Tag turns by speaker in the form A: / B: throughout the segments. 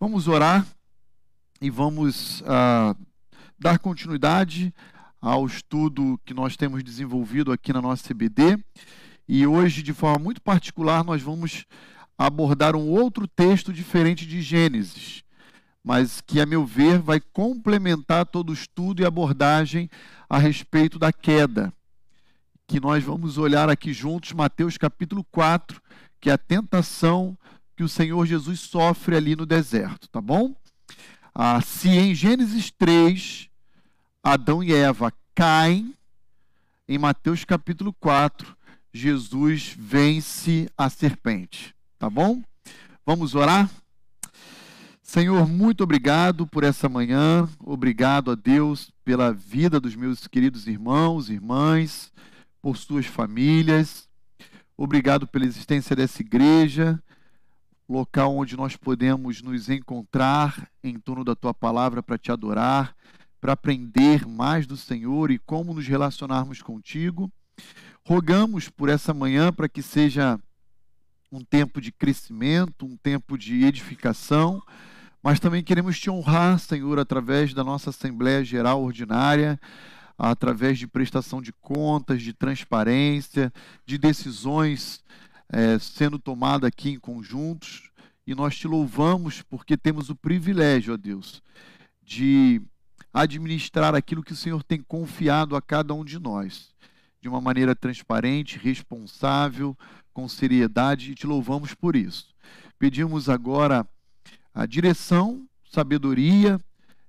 A: Vamos orar e vamos uh, dar continuidade ao estudo que nós temos desenvolvido aqui na nossa CBD. E hoje, de forma muito particular, nós vamos abordar um outro texto diferente de Gênesis, mas que, a meu ver, vai complementar todo o estudo e abordagem a respeito da queda. Que nós vamos olhar aqui juntos, Mateus capítulo 4, que é a tentação que o Senhor Jesus sofre ali no deserto, tá bom? Ah, se em Gênesis 3, Adão e Eva caem, em Mateus capítulo 4, Jesus vence a serpente, tá bom? Vamos orar? Senhor, muito obrigado por essa manhã, obrigado a Deus pela vida dos meus queridos irmãos, irmãs, por suas famílias, obrigado pela existência dessa igreja local onde nós podemos nos encontrar em torno da tua palavra para te adorar, para aprender mais do Senhor e como nos relacionarmos contigo. Rogamos por essa manhã para que seja um tempo de crescimento, um tempo de edificação, mas também queremos te honrar, Senhor, através da nossa Assembleia Geral Ordinária, através de prestação de contas, de transparência, de decisões é, sendo tomada aqui em conjuntos, e nós te louvamos porque temos o privilégio, ó Deus, de administrar aquilo que o Senhor tem confiado a cada um de nós, de uma maneira transparente, responsável, com seriedade, e te louvamos por isso. Pedimos agora a direção, sabedoria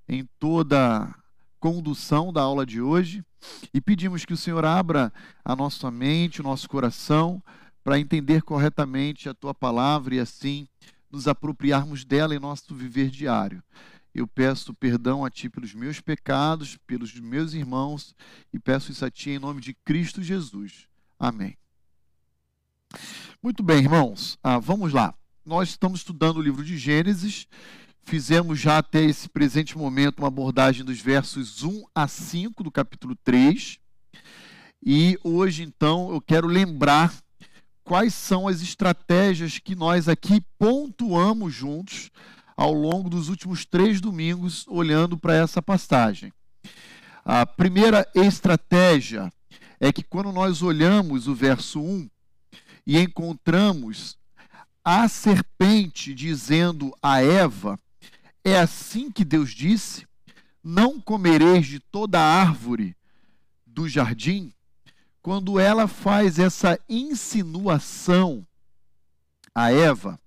A: em toda condução da aula de hoje e pedimos que o Senhor abra a nossa mente, o nosso coração para entender corretamente a tua palavra e assim nos apropriarmos dela em nosso viver diário. Eu peço perdão a ti pelos meus pecados, pelos meus irmãos e peço isso a ti em nome de Cristo Jesus. Amém. Muito bem, irmãos, ah, vamos lá. Nós estamos estudando o livro de Gênesis. Fizemos já até esse presente momento uma abordagem dos versos 1 a 5 do capítulo 3. E hoje, então, eu quero lembrar quais são as estratégias que nós aqui pontuamos juntos ao longo dos últimos três domingos, olhando para essa passagem. A primeira estratégia é que quando nós olhamos o verso 1 e encontramos a serpente dizendo a Eva: É assim que Deus disse: Não comereis de toda árvore do jardim quando ela faz essa insinuação a Eva,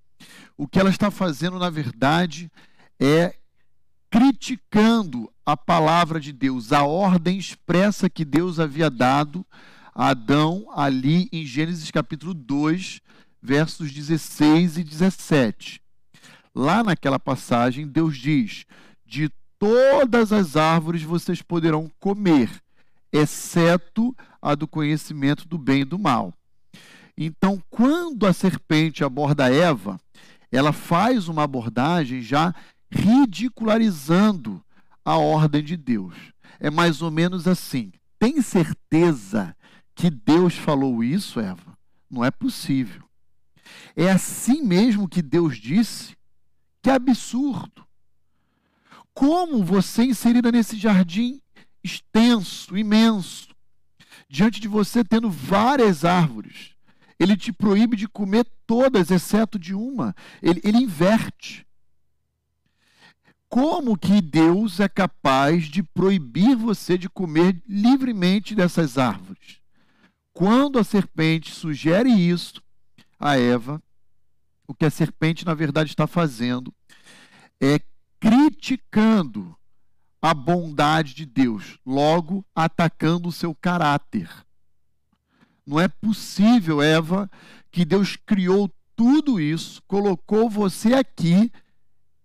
A: o que ela está fazendo, na verdade, é criticando a palavra de Deus, a ordem expressa que Deus havia dado a Adão ali em Gênesis capítulo 2, versos 16 e 17. Lá naquela passagem, Deus diz: De todas as árvores vocês poderão comer, exceto a do conhecimento do bem e do mal. Então, quando a serpente aborda Eva, ela faz uma abordagem já ridicularizando a ordem de Deus. É mais ou menos assim: tem certeza que Deus falou isso, Eva? Não é possível. É assim mesmo que Deus disse? Que absurdo! Como você inserida nesse jardim extenso, imenso, diante de você tendo várias árvores. Ele te proíbe de comer todas, exceto de uma. Ele, ele inverte. Como que Deus é capaz de proibir você de comer livremente dessas árvores? Quando a serpente sugere isso a Eva, o que a serpente na verdade está fazendo é criticando a bondade de Deus, logo atacando o seu caráter. Não é possível, Eva, que Deus criou tudo isso, colocou você aqui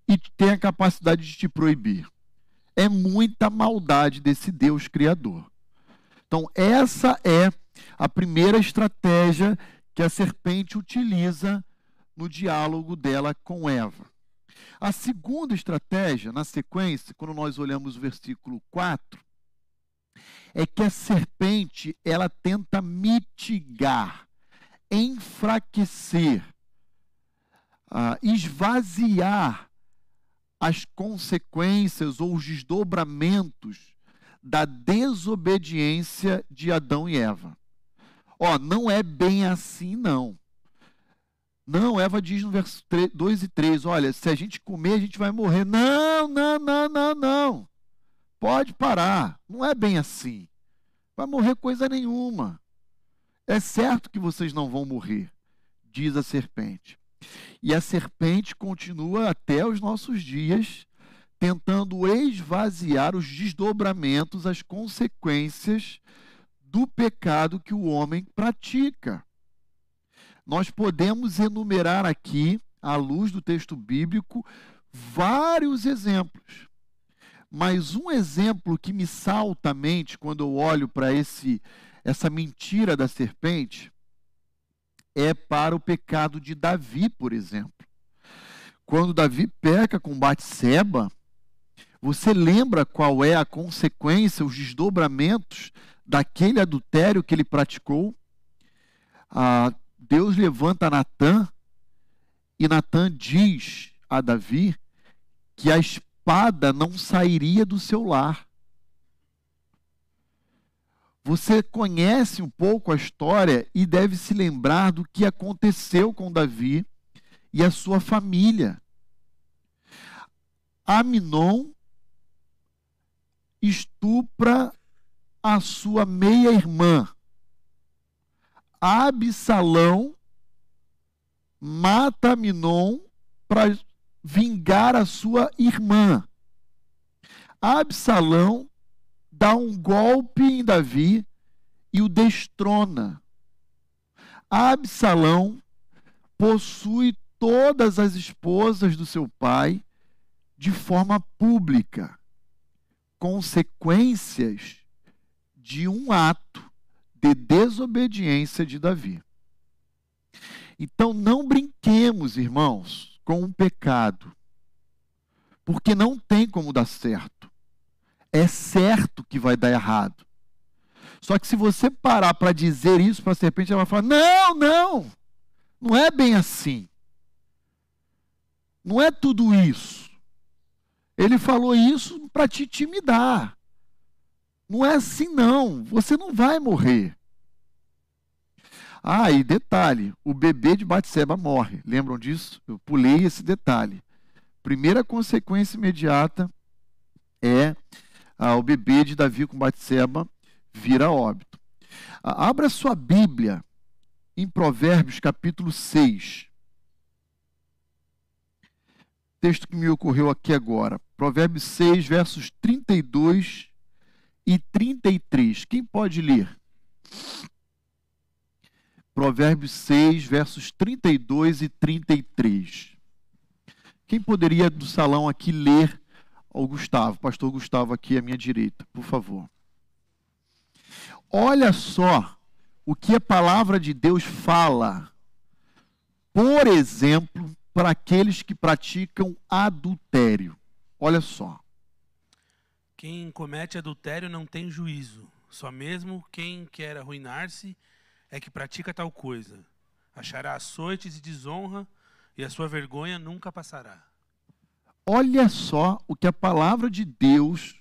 A: e tem a capacidade de te proibir. É muita maldade desse Deus criador. Então, essa é a primeira estratégia que a serpente utiliza no diálogo dela com Eva. A segunda estratégia, na sequência, quando nós olhamos o versículo 4, é que a serpente ela tenta mitigar, enfraquecer, esvaziar as consequências ou os desdobramentos da desobediência de Adão e Eva. Ó, não é bem assim, não. Não, Eva diz no verso 2 e 3, olha, se a gente comer, a gente vai morrer. Não, não, não, não, não. Pode parar. Não é bem assim. Vai morrer coisa nenhuma. É certo que vocês não vão morrer, diz a serpente. E a serpente continua até os nossos dias, tentando esvaziar os desdobramentos, as consequências do pecado que o homem pratica. Nós podemos enumerar aqui, à luz do texto bíblico, vários exemplos. Mas um exemplo que me salta à mente quando eu olho para esse essa mentira da serpente é para o pecado de Davi, por exemplo. Quando Davi peca com Batseba, você lembra qual é a consequência, os desdobramentos daquele adultério que ele praticou? Ah, Deus levanta Natã e Natã diz a Davi que a espada não sairia do seu lar. Você conhece um pouco a história e deve se lembrar do que aconteceu com Davi e a sua família. Aminon estupra a sua meia-irmã. Absalão mata Aminon para vingar a sua irmã. Absalão dá um golpe em Davi e o destrona. Absalão possui todas as esposas do seu pai de forma pública. Consequências de um ato de desobediência de Davi. Então não brinquemos, irmãos, com o pecado, porque não tem como dar certo é certo que vai dar errado. Só que se você parar para dizer isso para a serpente, ela vai falar: não, não, não é bem assim. Não é tudo isso. Ele falou isso para te intimidar. Não é assim, não. Você não vai morrer. Ah, e detalhe: o bebê de Batseba morre. Lembram disso? Eu pulei esse detalhe. Primeira consequência imediata é ah, o bebê de Davi com Batseba vira óbito. Ah, abra sua Bíblia em Provérbios capítulo 6. Texto que me ocorreu aqui agora. Provérbios 6, versos 32 e 33. Quem pode ler? Provérbios 6, versos 32 e 33. Quem poderia do salão aqui ler ao Gustavo, pastor Gustavo aqui à minha direita, por favor. Olha só o que a palavra de Deus fala, por exemplo, para aqueles que praticam adultério. Olha só.
B: Quem comete adultério não tem juízo, só mesmo quem quer arruinar-se é que pratica tal coisa. Achará açoites e desonra, e a sua vergonha nunca passará.
A: Olha só o que a palavra de Deus,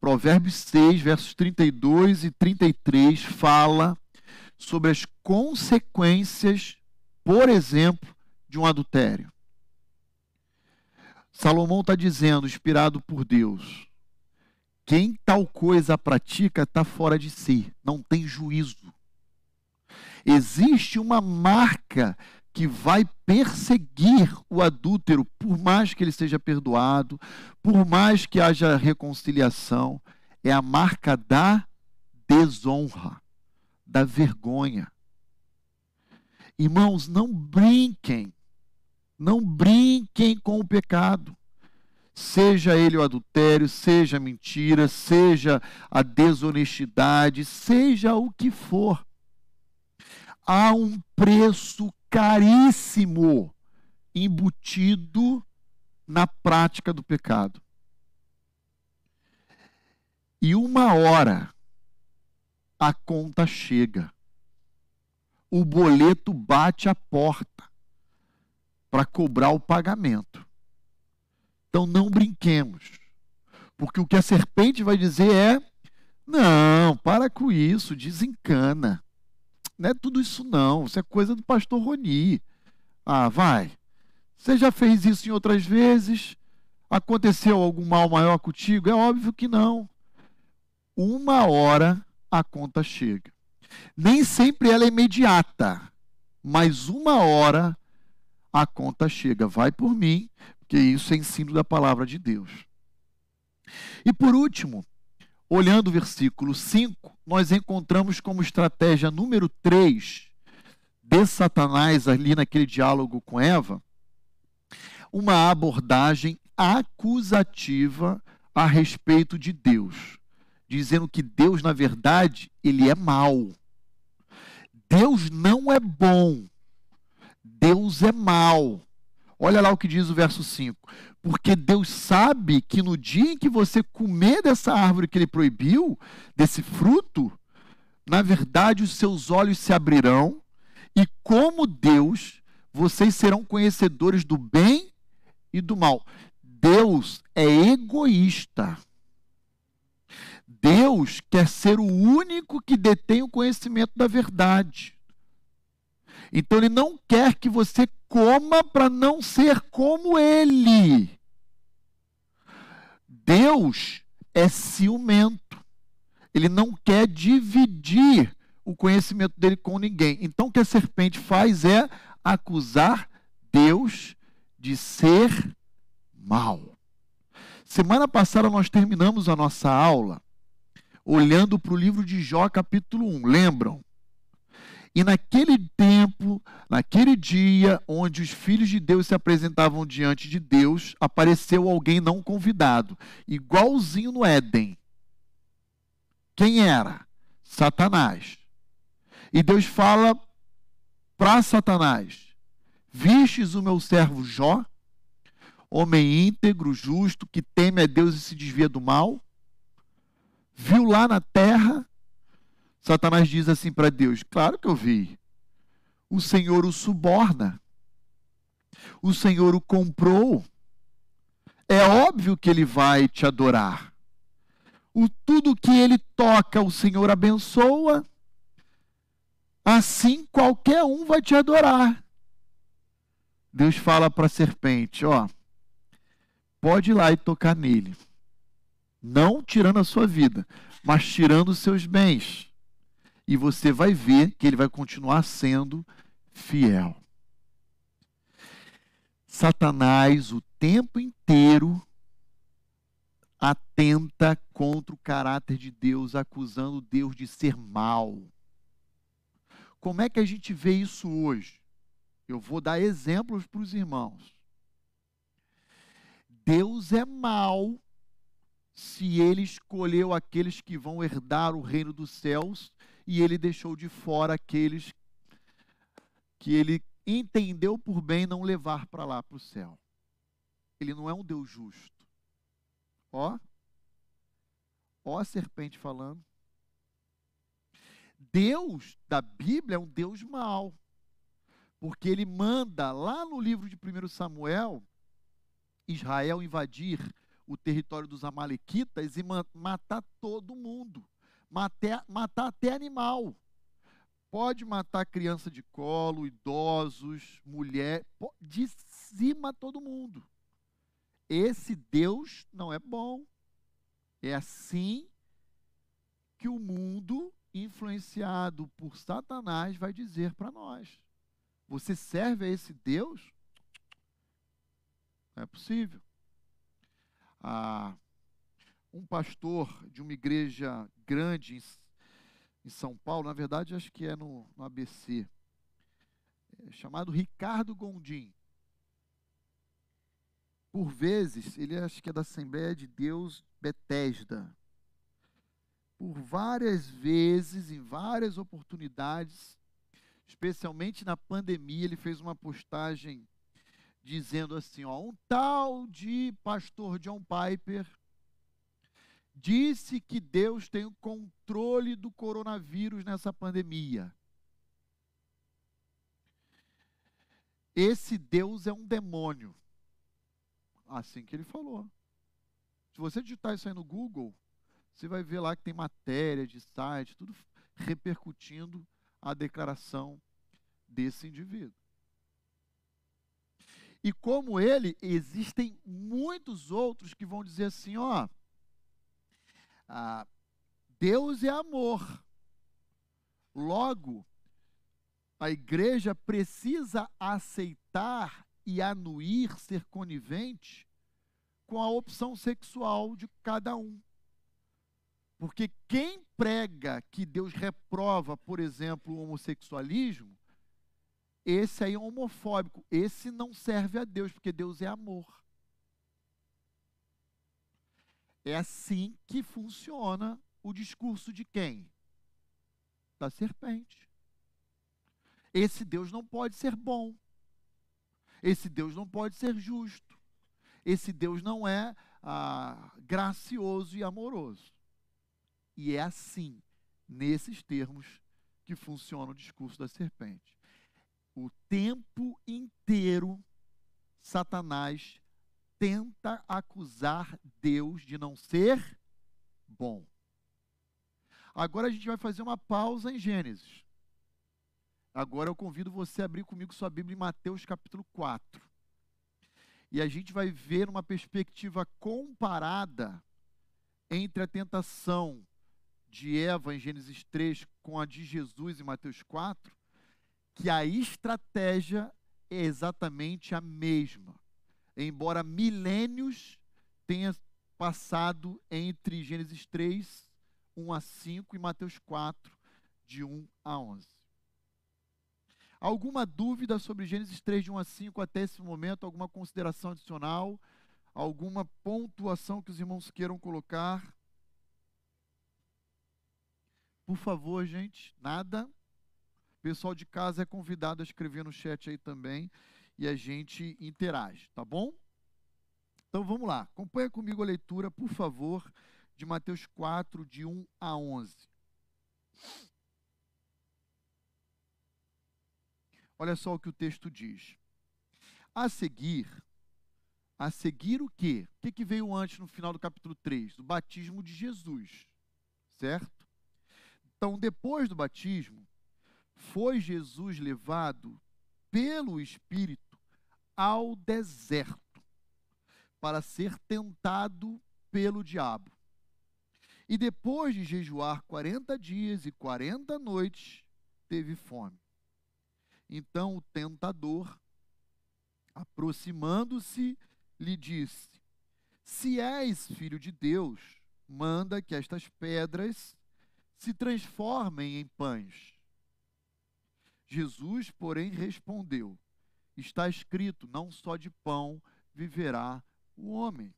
A: Provérbios 6, versos 32 e 33, fala sobre as consequências, por exemplo, de um adultério. Salomão está dizendo, inspirado por Deus, quem tal coisa pratica está fora de si, não tem juízo. Existe uma marca que vai perseguir o adúltero, por mais que ele seja perdoado, por mais que haja reconciliação, é a marca da desonra, da vergonha. Irmãos, não brinquem, não brinquem com o pecado. Seja ele o adultério, seja a mentira, seja a desonestidade, seja o que for. Há um preço caríssimo embutido na prática do pecado. E uma hora a conta chega. O boleto bate a porta para cobrar o pagamento. Então não brinquemos. Porque o que a serpente vai dizer é: não, para com isso, desencana. Não é tudo isso, não. Isso é coisa do pastor Roni. Ah, vai. Você já fez isso em outras vezes? Aconteceu algum mal maior contigo? É óbvio que não. Uma hora a conta chega. Nem sempre ela é imediata, mas uma hora a conta chega. Vai por mim, porque isso é ensino da palavra de Deus. E por último, olhando o versículo 5, nós encontramos como estratégia número 3 de Satanás ali naquele diálogo com Eva, uma abordagem acusativa a respeito de Deus, dizendo que Deus, na verdade, ele é mau. Deus não é bom. Deus é mau. Olha lá o que diz o verso 5. Porque Deus sabe que no dia em que você comer dessa árvore que ele proibiu, desse fruto, na verdade os seus olhos se abrirão e como Deus, vocês serão conhecedores do bem e do mal. Deus é egoísta. Deus quer ser o único que detém o conhecimento da verdade. Então ele não quer que você coma para não ser como ele. Deus é ciumento. Ele não quer dividir o conhecimento dele com ninguém. Então o que a serpente faz é acusar Deus de ser mal. Semana passada nós terminamos a nossa aula olhando para o livro de Jó, capítulo 1. Lembram? E naquele tempo, naquele dia onde os filhos de Deus se apresentavam diante de Deus, apareceu alguém não convidado, igualzinho no Éden. Quem era? Satanás. E Deus fala para Satanás: Vistes o meu servo Jó, homem íntegro, justo, que teme a Deus e se desvia do mal? Viu lá na terra? Satanás diz assim para Deus: Claro que eu vi. O Senhor o suborna. O Senhor o comprou. É óbvio que ele vai te adorar. O tudo que ele toca, o Senhor abençoa. Assim qualquer um vai te adorar. Deus fala para a serpente: Ó, pode ir lá e tocar nele. Não tirando a sua vida, mas tirando os seus bens. E você vai ver que ele vai continuar sendo fiel. Satanás, o tempo inteiro, atenta contra o caráter de Deus, acusando Deus de ser mal. Como é que a gente vê isso hoje? Eu vou dar exemplos para os irmãos. Deus é mau se ele escolheu aqueles que vão herdar o reino dos céus e ele deixou de fora aqueles que ele entendeu por bem não levar para lá para o céu. Ele não é um Deus justo. Ó, ó a serpente falando. Deus da Bíblia é um Deus mau. Porque ele manda lá no livro de 1 Samuel Israel invadir o território dos Amalequitas e matar todo mundo. Matar, matar até animal. Pode matar criança de colo, idosos, mulher, dizima todo mundo. Esse Deus não é bom. É assim que o mundo, influenciado por Satanás, vai dizer para nós. Você serve a esse Deus? Não é possível. Ah, um pastor de uma igreja grande em, em, São Paulo, na verdade acho que é no, no ABC, é, chamado Ricardo Gondim. Por vezes, ele acho que é da Assembleia de Deus Betesda. Por várias vezes, em várias oportunidades, especialmente na pandemia, ele fez uma postagem dizendo assim: ó, um tal de pastor John Piper disse que Deus tem o controle do coronavírus nessa pandemia. Esse Deus é um demônio. Assim que ele falou. Se você digitar isso aí no Google, você vai ver lá que tem matéria de site, tudo repercutindo a declaração desse indivíduo. E como ele, existem muitos outros que vão dizer assim: ó, ah, Deus é amor. Logo, a igreja precisa aceitar e anuir, ser conivente com a opção sexual de cada um. Porque quem prega que Deus reprova, por exemplo, o homossexualismo, esse aí é homofóbico. Esse não serve a Deus, porque Deus é amor. É assim que funciona o discurso de quem? Da serpente. Esse Deus não pode ser bom. Esse Deus não pode ser justo. Esse Deus não é ah, gracioso e amoroso. E é assim, nesses termos, que funciona o discurso da serpente. O tempo inteiro, Satanás tenta acusar Deus de não ser bom. Agora a gente vai fazer uma pausa em Gênesis. Agora eu convido você a abrir comigo sua Bíblia em Mateus capítulo 4. E a gente vai ver uma perspectiva comparada entre a tentação de Eva em Gênesis 3 com a de Jesus em Mateus 4, que a estratégia é exatamente a mesma. Embora milênios tenha passado entre Gênesis 3, 1 a 5 e Mateus 4, de 1 a 11. Alguma dúvida sobre Gênesis 3, de 1 a 5 até esse momento? Alguma consideração adicional? Alguma pontuação que os irmãos queiram colocar? Por favor, gente, nada. O pessoal de casa é convidado a escrever no chat aí também e a gente interage, tá bom? Então vamos lá. Acompanha comigo a leitura, por favor, de Mateus 4, de 1 a 11. Olha só o que o texto diz. A seguir, a seguir o quê? O que, que veio antes no final do capítulo 3? O batismo de Jesus, certo? Então, depois do batismo, foi Jesus levado pelo Espírito ao deserto para ser tentado pelo diabo. E depois de jejuar 40 dias e 40 noites, teve fome. Então o tentador, aproximando-se, lhe disse: Se és filho de Deus, manda que estas pedras se transformem em pães. Jesus, porém, respondeu: Está escrito: Não só de pão viverá o homem,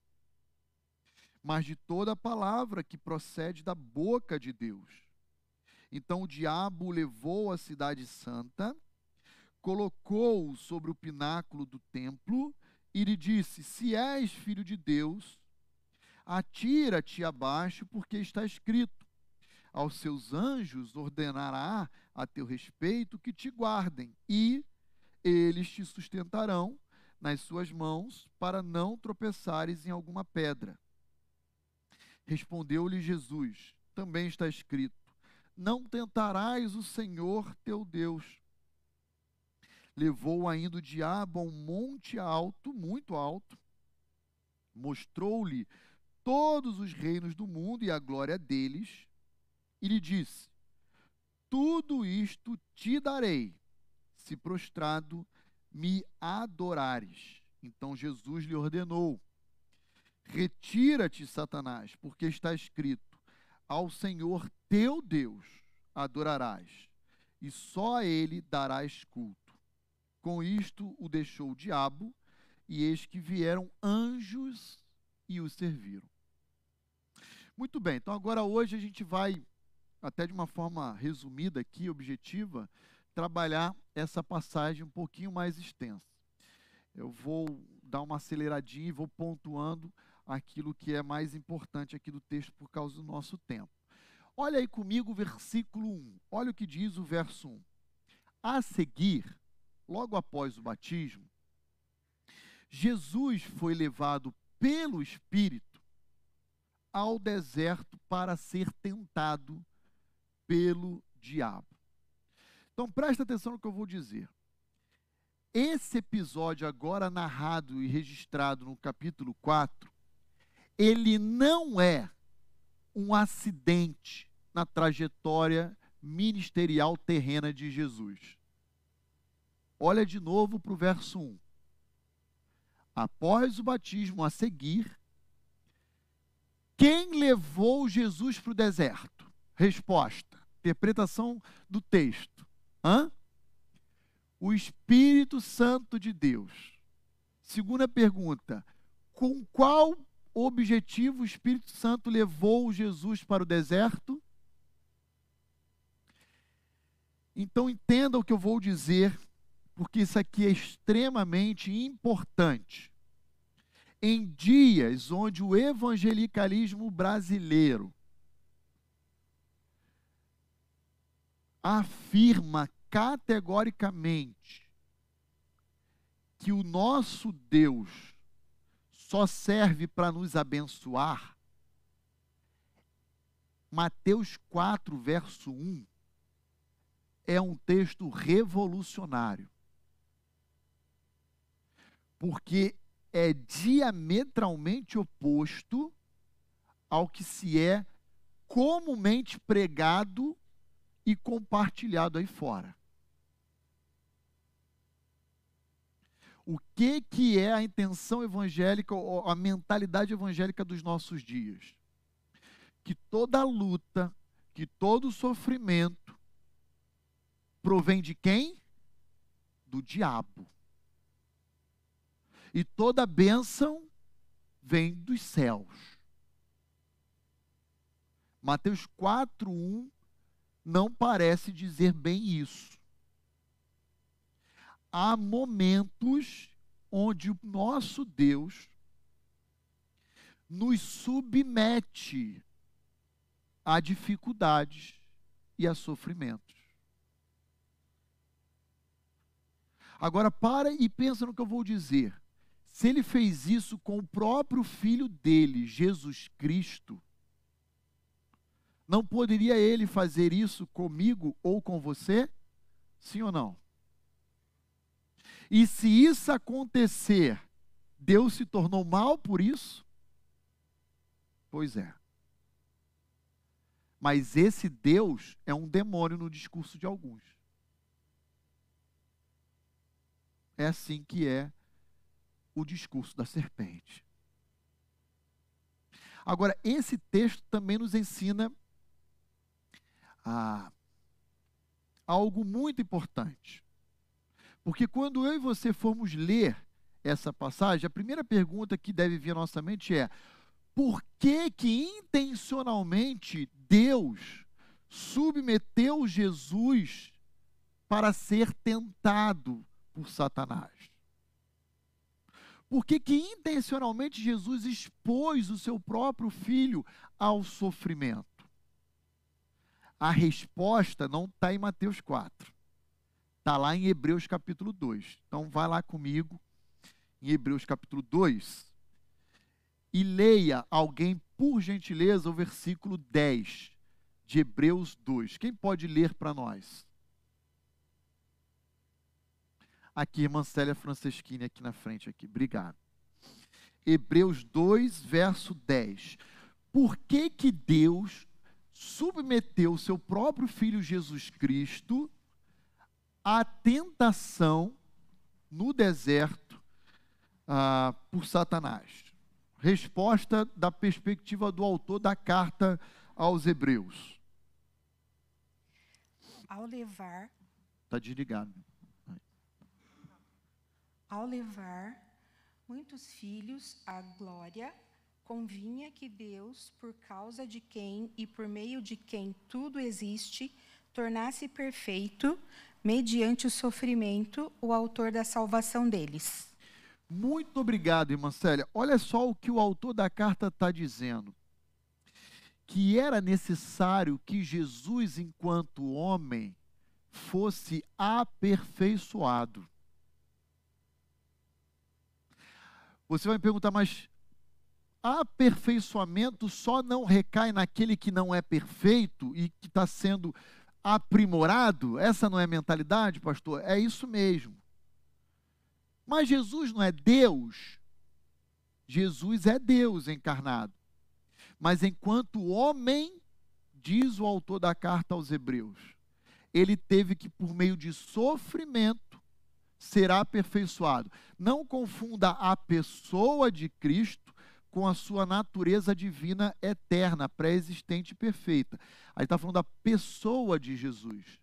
A: mas de toda palavra que procede da boca de Deus. Então o diabo levou a cidade santa colocou-o sobre o pináculo do templo e lhe disse: Se és filho de Deus, atira-te abaixo, porque está escrito: Aos seus anjos ordenará a teu respeito que te guardem, e eles te sustentarão nas suas mãos, para não tropeçares em alguma pedra. Respondeu-lhe Jesus: Também está escrito: Não tentarás o Senhor teu Deus levou ainda o diabo a um monte alto, muito alto, mostrou-lhe todos os reinos do mundo e a glória deles, e lhe disse: Tudo isto te darei, se prostrado me adorares. Então Jesus lhe ordenou: Retira-te, Satanás, porque está escrito: Ao Senhor teu Deus adorarás, e só a ele darás culto. Com isto o deixou o diabo, e eis que vieram anjos e o serviram. Muito bem, então agora hoje a gente vai, até de uma forma resumida aqui, objetiva, trabalhar essa passagem um pouquinho mais extensa. Eu vou dar uma aceleradinha e vou pontuando aquilo que é mais importante aqui do texto por causa do nosso tempo. Olha aí comigo o versículo 1. Olha o que diz o verso 1. A seguir, logo após o batismo, Jesus foi levado pelo Espírito ao deserto para ser tentado pelo diabo. Então presta atenção no que eu vou dizer. Esse episódio agora narrado e registrado no capítulo 4, ele não é um acidente na trajetória ministerial terrena de Jesus. Olha de novo para o verso 1. Após o batismo a seguir, quem levou Jesus para o deserto? Resposta: interpretação do texto. Hã? O Espírito Santo de Deus. Segunda pergunta: com qual objetivo o Espírito Santo levou Jesus para o deserto? Então entenda o que eu vou dizer, porque isso aqui é extremamente importante. Em dias onde o evangelicalismo brasileiro afirma categoricamente que o nosso Deus só serve para nos abençoar, Mateus 4, verso 1, é um texto revolucionário. Porque é diametralmente oposto ao que se é comumente pregado e compartilhado aí fora. o que, que é a intenção evangélica, ou a mentalidade evangélica dos nossos dias. Que toda luta, que todo sofrimento provém de quem? Do diabo. E toda bênção vem dos céus. Mateus 4:1 não parece dizer bem isso há momentos onde o nosso Deus nos submete a dificuldades e a sofrimentos. Agora para e pensa no que eu vou dizer. Se ele fez isso com o próprio filho dele, Jesus Cristo, não poderia ele fazer isso comigo ou com você? Sim ou não? E se isso acontecer, Deus se tornou mal por isso? Pois é. Mas esse Deus é um demônio no discurso de alguns. É assim que é o discurso da serpente. Agora, esse texto também nos ensina a, algo muito importante. Porque quando eu e você formos ler essa passagem, a primeira pergunta que deve vir à nossa mente é: por que que intencionalmente Deus submeteu Jesus para ser tentado por Satanás? Por que que intencionalmente Jesus expôs o seu próprio filho ao sofrimento? A resposta não está em Mateus 4. Está lá em Hebreus capítulo 2. Então, vai lá comigo em Hebreus capítulo 2 e leia alguém, por gentileza, o versículo 10 de Hebreus 2. Quem pode ler para nós? Aqui, irmã Célia Franceschini, aqui na frente. aqui. Obrigado. Hebreus 2, verso 10. Por que, que Deus submeteu o seu próprio Filho Jesus Cristo a tentação no deserto ah, por Satanás? Resposta da perspectiva do autor da carta aos Hebreus.
C: Ao levar.
A: Está desligado.
C: Ao levar muitos filhos à glória, convinha que Deus, por causa de quem e por meio de quem tudo existe, tornasse perfeito mediante o sofrimento, o autor da salvação deles.
A: Muito obrigado, irmã Célia. Olha só o que o autor da carta está dizendo. Que era necessário que Jesus, enquanto homem, fosse aperfeiçoado. Você vai me perguntar, mas aperfeiçoamento só não recai naquele que não é perfeito e que está sendo aprimorado? Essa não é mentalidade, pastor? É isso mesmo. Mas Jesus não é Deus. Jesus é Deus encarnado. Mas enquanto homem, diz o autor da carta aos Hebreus, ele teve que, por meio de sofrimento, ser aperfeiçoado. Não confunda a pessoa de Cristo com a sua natureza divina eterna, pré-existente e perfeita. Aí está falando da pessoa de Jesus.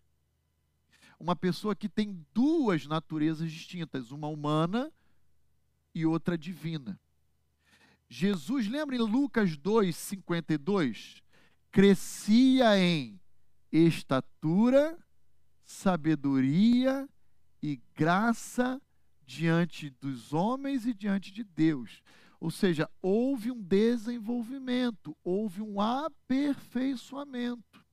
A: Uma pessoa que tem duas naturezas distintas, uma humana e outra divina. Jesus, lembra em Lucas 2, 52? Crescia em estatura, sabedoria e graça diante dos homens e diante de Deus. Ou seja, houve um desenvolvimento, houve um aperfeiçoamento.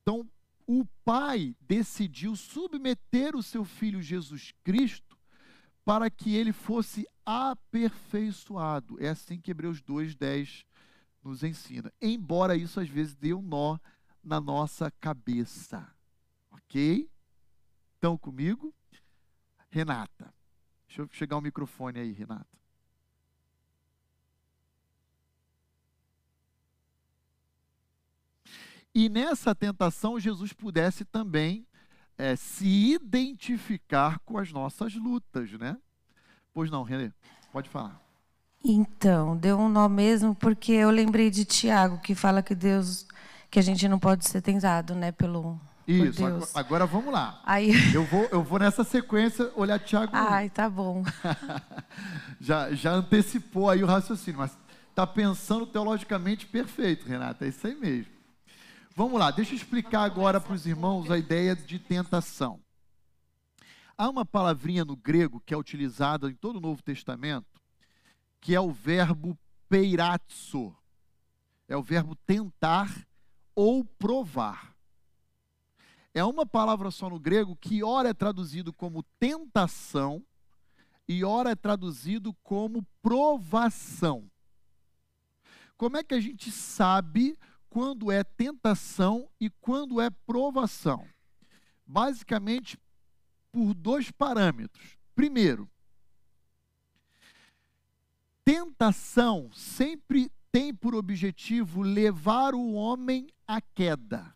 A: Então, o pai decidiu submeter o seu filho Jesus Cristo para que ele fosse aperfeiçoado. É assim que Hebreus 2:10 nos ensina. Embora isso às vezes dê um nó na nossa cabeça. OK? Estão comigo? Renata. Deixa eu chegar o microfone aí, Renata. E nessa tentação, Jesus pudesse também é, se identificar com as nossas lutas, né? Pois não, Renê, pode falar.
D: Então, deu um nó mesmo, porque eu lembrei de Tiago, que fala que Deus, que a gente não pode ser tentado, né, pelo
A: Isso, agora, agora, vamos lá. Aí... Eu, vou, eu vou nessa sequência olhar Tiago.
D: Ai, tá bom.
A: já, já antecipou aí o raciocínio, mas está pensando teologicamente perfeito, Renata, é isso aí mesmo. Vamos lá, deixa eu explicar agora para os irmãos a ideia de tentação. Há uma palavrinha no grego que é utilizada em todo o Novo Testamento, que é o verbo peiratso. É o verbo tentar ou provar. É uma palavra só no grego que ora é traduzido como tentação e ora é traduzido como provação. Como é que a gente sabe quando é tentação e quando é provação. Basicamente, por dois parâmetros. Primeiro, tentação sempre tem por objetivo levar o homem à queda,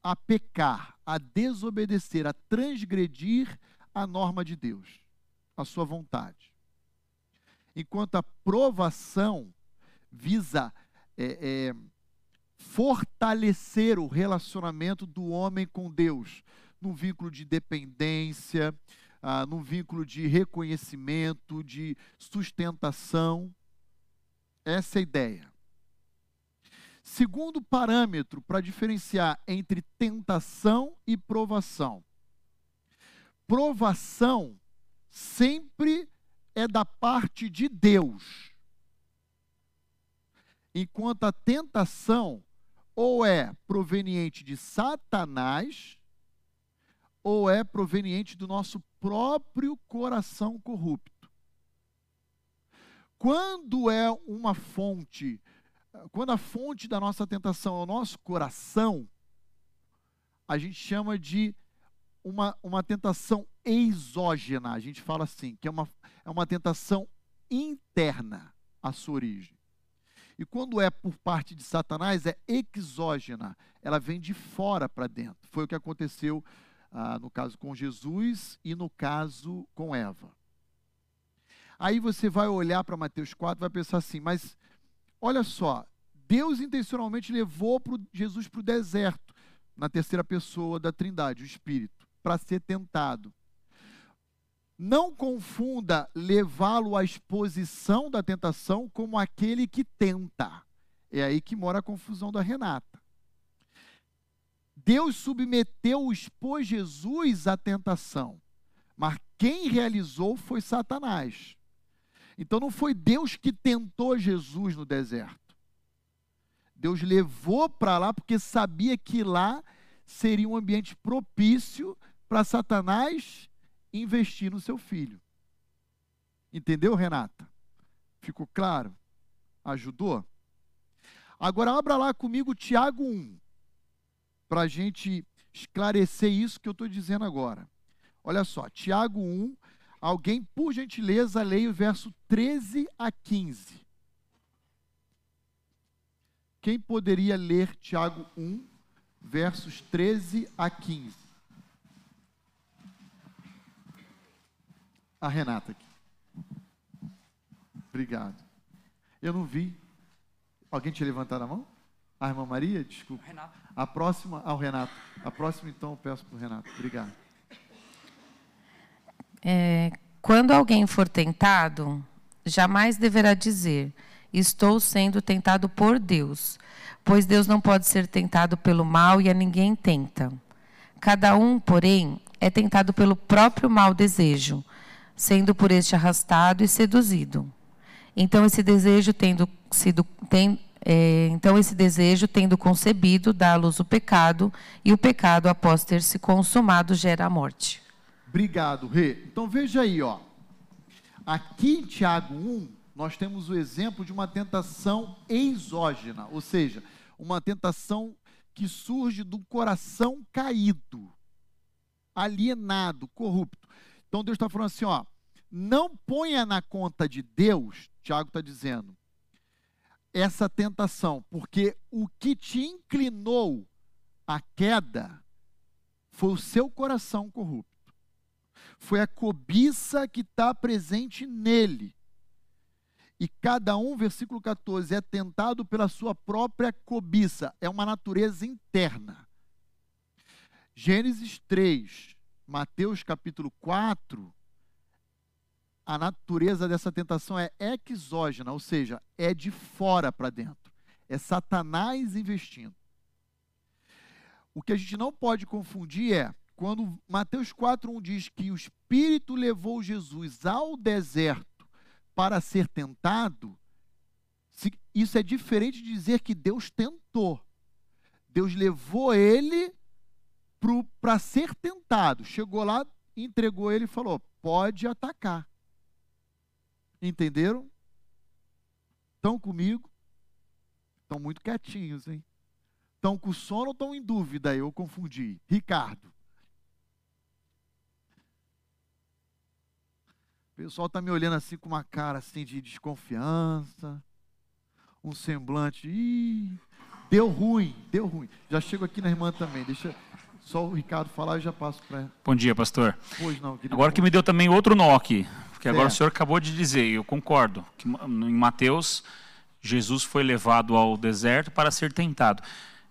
A: a pecar, a desobedecer, a transgredir a norma de Deus, a sua vontade. Enquanto a provação visa é, é, fortalecer o relacionamento do homem com Deus, num vínculo de dependência, ah, num vínculo de reconhecimento, de sustentação. Essa é a ideia. Segundo parâmetro para diferenciar entre tentação e provação. Provação sempre é da parte de Deus. Enquanto a tentação ou é proveniente de Satanás, ou é proveniente do nosso próprio coração corrupto. Quando é uma fonte, quando a fonte da nossa tentação é o nosso coração, a gente chama de uma, uma tentação exógena, a gente fala assim, que é uma, é uma tentação interna a sua origem. E quando é por parte de Satanás, é exógena. Ela vem de fora para dentro. Foi o que aconteceu ah, no caso com Jesus e no caso com Eva. Aí você vai olhar para Mateus 4 e vai pensar assim, mas olha só, Deus intencionalmente levou pro, Jesus para o deserto, na terceira pessoa da Trindade, o Espírito, para ser tentado. Não confunda levá-lo à exposição da tentação como aquele que tenta. É aí que mora a confusão da Renata. Deus submeteu, expôs Jesus à tentação, mas quem realizou foi Satanás. Então não foi Deus que tentou Jesus no deserto. Deus levou para lá porque sabia que lá seria um ambiente propício para Satanás investir no seu filho. Entendeu, Renata? Ficou claro? Ajudou? Agora abra lá comigo Tiago 1, para a gente esclarecer isso que eu estou dizendo agora. Olha só, Tiago 1, alguém, por gentileza, leia o verso 13 a 15. Quem poderia ler Tiago 1, versos 13 a 15? A Renata aqui. Obrigado. Eu não vi. Alguém tinha levantado a mão? A irmã Maria? Desculpa. Renato. A próxima, ao Renato. A próxima, então, eu peço para o Renato. Obrigado.
D: É, quando alguém for tentado, jamais deverá dizer: Estou sendo tentado por Deus, pois Deus não pode ser tentado pelo mal e a ninguém tenta. Cada um, porém, é tentado pelo próprio mau desejo, sendo por este arrastado e seduzido. Então esse desejo tendo sido tem, é, então esse desejo tendo concebido dá à luz o pecado e o pecado após ter se consumado gera a morte.
A: Obrigado, Rê. Então veja aí, ó. Aqui em Tiago 1, nós temos o exemplo de uma tentação exógena, ou seja, uma tentação que surge do coração caído, alienado, corrupto. Então Deus está falando assim, ó, não ponha na conta de Deus Tiago está dizendo, essa tentação, porque o que te inclinou à queda foi o seu coração corrupto, foi a cobiça que está presente nele. E cada um, versículo 14, é tentado pela sua própria cobiça, é uma natureza interna. Gênesis 3, Mateus capítulo 4, a natureza dessa tentação é exógena, ou seja, é de fora para dentro. É Satanás investindo. O que a gente não pode confundir é quando Mateus 4:1 diz que o Espírito levou Jesus ao deserto para ser tentado, isso é diferente de dizer que Deus tentou. Deus levou ele para ser tentado. Chegou lá, entregou ele e falou: pode atacar. Entenderam? Estão comigo? Estão muito quietinhos, hein? Estão com sono ou estão em dúvida? Eu confundi. Ricardo. O pessoal está me olhando assim com uma cara assim de desconfiança, um semblante. Ih, deu ruim, deu ruim. Já chego aqui na irmã também. Deixa só o Ricardo falar e já passo para.
E: Bom dia, pastor.
A: Pois não,
E: Agora que me deu também outro nó aqui. Porque agora é. o senhor acabou de dizer, e eu concordo, que em Mateus, Jesus foi levado ao deserto para ser tentado.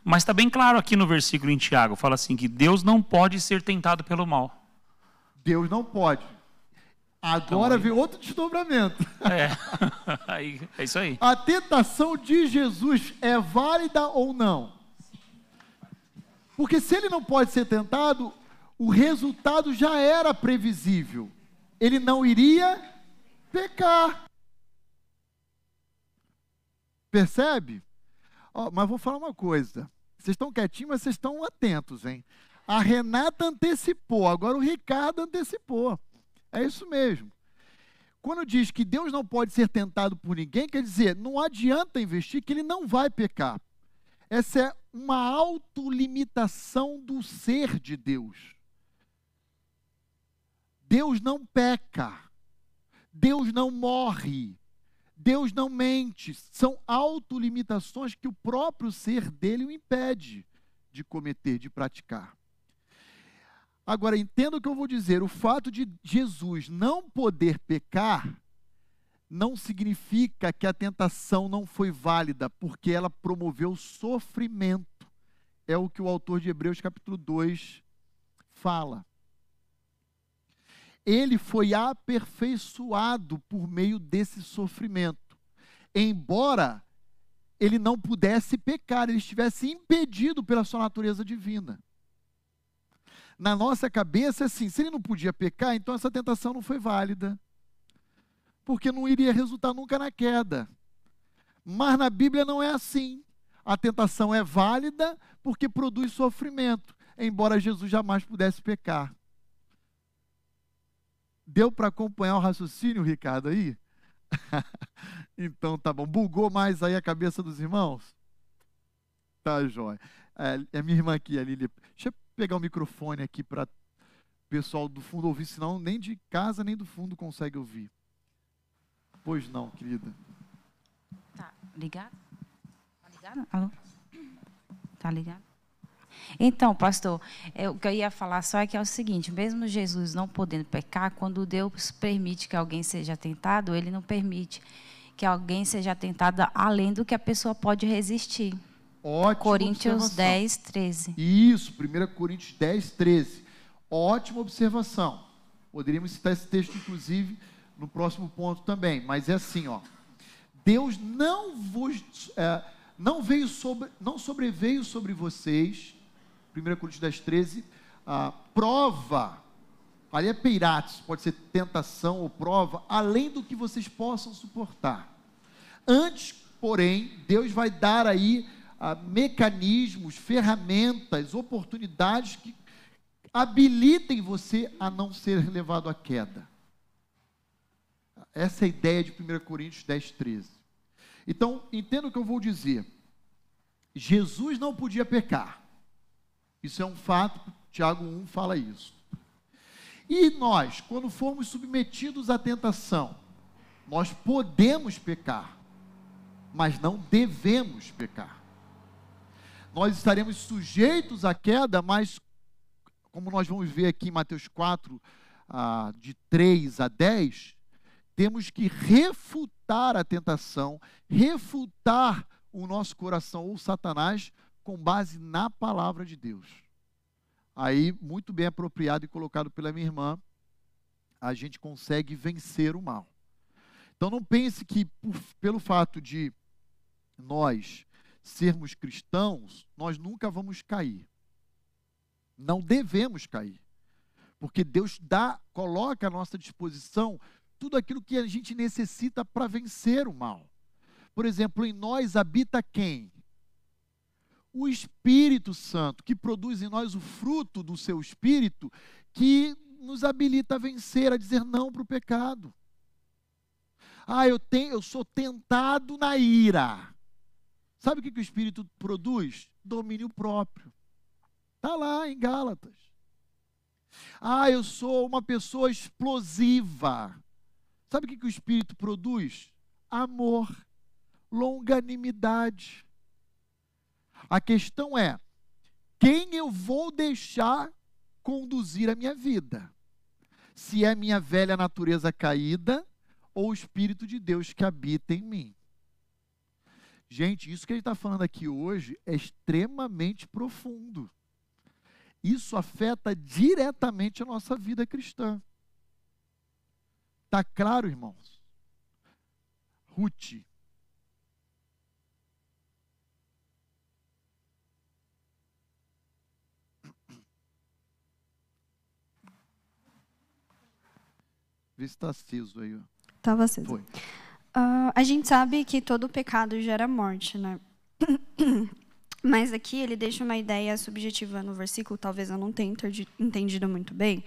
E: Mas está bem claro aqui no versículo em Tiago, fala assim que Deus não pode ser tentado pelo mal.
A: Deus não pode. Agora então, vem outro desdobramento.
E: É. é isso aí.
A: A tentação de Jesus é válida ou não? Porque se ele não pode ser tentado, o resultado já era previsível ele não iria pecar. Percebe? Oh, mas vou falar uma coisa. Vocês estão quietinhos, mas vocês estão atentos, hein? A Renata antecipou, agora o Ricardo antecipou. É isso mesmo. Quando diz que Deus não pode ser tentado por ninguém, quer dizer, não adianta investir que ele não vai pecar. Essa é uma autolimitação do ser de Deus. Deus não peca. Deus não morre. Deus não mente. São autolimitações que o próprio ser dele o impede de cometer, de praticar. Agora, entenda o que eu vou dizer: o fato de Jesus não poder pecar não significa que a tentação não foi válida, porque ela promoveu sofrimento. É o que o autor de Hebreus, capítulo 2, fala ele foi aperfeiçoado por meio desse sofrimento. Embora ele não pudesse pecar, ele estivesse impedido pela sua natureza divina. Na nossa cabeça, assim, se ele não podia pecar, então essa tentação não foi válida. Porque não iria resultar nunca na queda. Mas na Bíblia não é assim. A tentação é válida porque produz sofrimento, embora Jesus jamais pudesse pecar. Deu para acompanhar o raciocínio, Ricardo, aí? então tá bom. Bugou mais aí a cabeça dos irmãos? Tá, jóia. É, é minha irmã aqui, a Lili. Deixa eu pegar o microfone aqui para o pessoal do fundo ouvir, senão nem de casa nem do fundo consegue ouvir. Pois não, querida.
F: Tá ligado? Tá ligado? Alô? Tá ligado? Então, pastor, é, o que eu ia falar só é que é o seguinte: mesmo Jesus não podendo pecar, quando Deus permite que alguém seja tentado, Ele não permite que alguém seja tentado além do que a pessoa pode resistir.
A: Ótimo.
F: Coríntios 10, 13.
A: Isso, 1 Coríntios 10, 13. Ótima observação. Poderíamos citar esse texto, inclusive, no próximo ponto também. Mas é assim, ó. Deus não vos. É, não veio sobre, não sobreveio sobre vocês 1 Coríntios 10, 13, a prova, ali é peirates, pode ser tentação ou prova, além do que vocês possam suportar. Antes, porém, Deus vai dar aí ah, mecanismos, ferramentas, oportunidades que habilitem você a não ser levado à queda. Essa é a ideia de 1 Coríntios 10, 13. Então, entenda o que eu vou dizer. Jesus não podia pecar. Isso é um fato, Tiago 1 fala isso. E nós, quando formos submetidos à tentação, nós podemos pecar, mas não devemos pecar. Nós estaremos sujeitos à queda, mas, como nós vamos ver aqui em Mateus 4, ah, de 3 a 10, temos que refutar a tentação, refutar o nosso coração ou Satanás com base na palavra de Deus. Aí, muito bem apropriado e colocado pela minha irmã, a gente consegue vencer o mal. Então, não pense que por, pelo fato de nós sermos cristãos, nós nunca vamos cair. Não devemos cair. Porque Deus dá, coloca à nossa disposição tudo aquilo que a gente necessita para vencer o mal. Por exemplo, em nós habita quem? o Espírito Santo, que produz em nós o fruto do seu Espírito, que nos habilita a vencer, a dizer não para o pecado. Ah, eu, tenho, eu sou tentado na ira. Sabe o que, que o Espírito produz? Domínio próprio. Está lá em Gálatas. Ah, eu sou uma pessoa explosiva. Sabe o que, que o Espírito produz? Amor, longanimidade, a questão é: quem eu vou deixar conduzir a minha vida? Se é minha velha natureza caída ou o Espírito de Deus que habita em mim? Gente, isso que a gente está falando aqui hoje é extremamente profundo. Isso afeta diretamente a nossa vida cristã. Está claro, irmãos? Ruth, Vê se está aceso aí.
G: Estava aceso.
A: Foi.
G: Uh, a gente sabe que todo pecado gera morte, né? Mas aqui ele deixa uma ideia subjetiva no versículo, talvez eu não tenha entendido muito bem,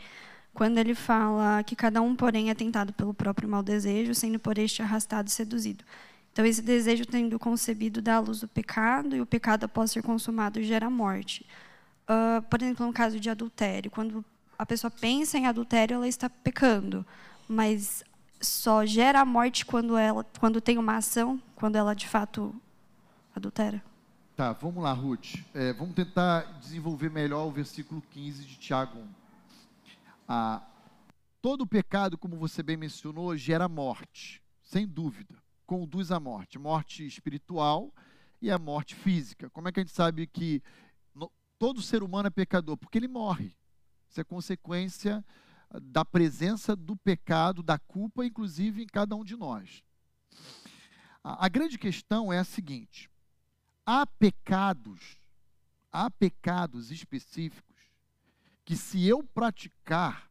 G: quando ele fala que cada um, porém, é tentado pelo próprio mau desejo, sendo por este arrastado e seduzido. Então, esse desejo tendo concebido dá a luz do pecado, e o pecado, após ser consumado, gera morte. Uh, por exemplo, no caso de adultério, quando a pessoa pensa em adultério, ela está pecando mas só gera a morte quando ela quando tem uma ação, quando ela de fato adultera.
A: Tá, vamos lá, Ruth. É, vamos tentar desenvolver melhor o versículo 15 de Tiago 1. Ah, todo pecado, como você bem mencionou, gera morte, sem dúvida. Conduz à morte. Morte espiritual e a morte física. Como é que a gente sabe que no, todo ser humano é pecador? Porque ele morre. Isso é consequência da presença do pecado, da culpa, inclusive em cada um de nós. A, a grande questão é a seguinte: há pecados, há pecados específicos que, se eu praticar,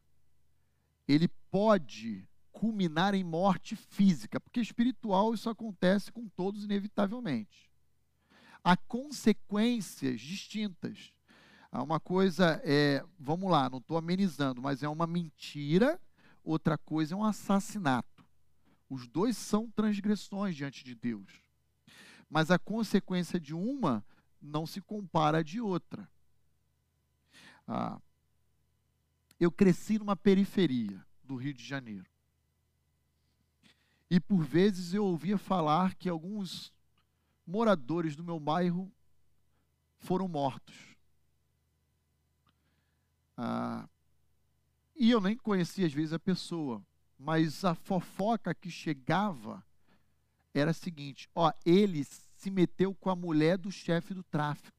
A: ele pode culminar em morte física, porque espiritual isso acontece com todos inevitavelmente. Há consequências distintas. Uma coisa é, vamos lá, não estou amenizando, mas é uma mentira outra coisa é um assassinato. Os dois são transgressões diante de Deus. Mas a consequência de uma não se compara à de outra. Ah, eu cresci numa periferia do Rio de Janeiro. E por vezes eu ouvia falar que alguns moradores do meu bairro foram mortos. Ah, e eu nem conhecia às vezes a pessoa, mas a fofoca que chegava era a seguinte: ó, ele se meteu com a mulher do chefe do tráfico.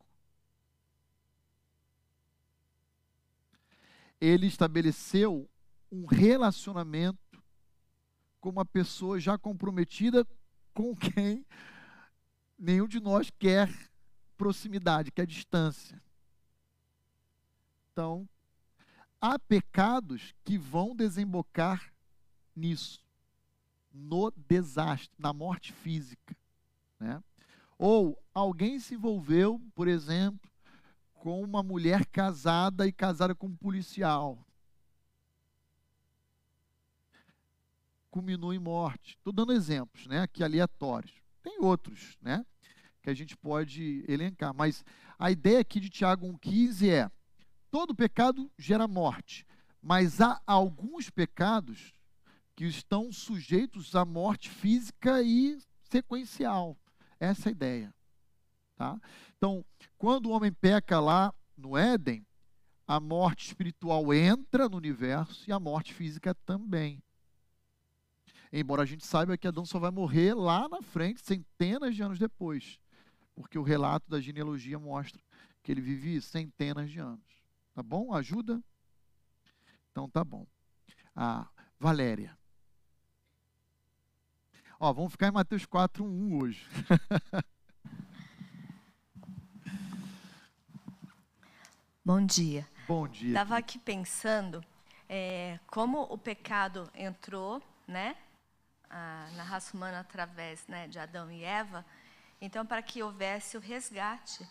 A: Ele estabeleceu um relacionamento com uma pessoa já comprometida com quem nenhum de nós quer proximidade, quer distância. Então, há pecados que vão desembocar nisso, no desastre, na morte física. Né? Ou alguém se envolveu, por exemplo, com uma mulher casada e casada com um policial. culminou em morte. Estou dando exemplos, né, aqui aleatórios. Tem outros, né, que a gente pode elencar, mas a ideia aqui de Tiago 1,15 é: todo pecado gera morte, mas há alguns pecados que estão sujeitos à morte física e sequencial. Essa é a ideia. Tá? Então, quando o homem peca lá no Éden, a morte espiritual entra no universo e a morte física também. Embora a gente saiba que Adão só vai morrer lá na frente, centenas de anos depois. Porque o relato da genealogia mostra que ele vive centenas de anos. Tá bom? Ajuda? Então tá bom. A Valéria. Ó, vamos ficar em Mateus 4, 1 hoje.
H: Bom dia.
A: Bom dia.
H: Estava aqui pensando é, como o pecado entrou, né? na raça humana através né, de Adão e Eva. Então, para que houvesse o resgate,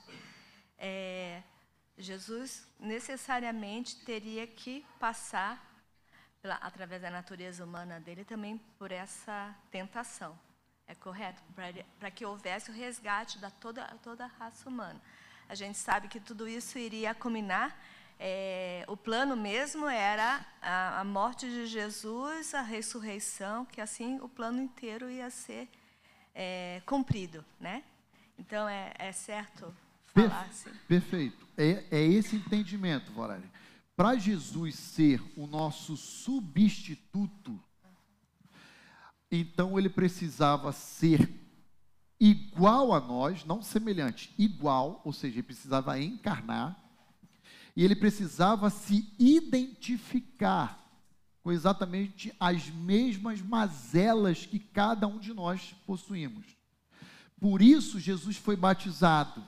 H: é, Jesus necessariamente teria que passar, pela, através da natureza humana dele, também por essa tentação. É correto? Para que houvesse o resgate da toda, toda a raça humana. A gente sabe que tudo isso iria culminar é, o plano mesmo era a, a, morte de Jesus, a ressurreição, que assim o plano inteiro ia ser é, cumprido, né? Então é, é certo falar assim.
A: Perfeito. É, é esse entendimento, Valéria. Para Jesus ser o nosso substituto, então ele precisava ser igual a nós, não semelhante, igual, ou seja, ele precisava encarnar e ele precisava se identificar com exatamente as mesmas mazelas que cada um de nós possuímos. Por isso Jesus foi batizado.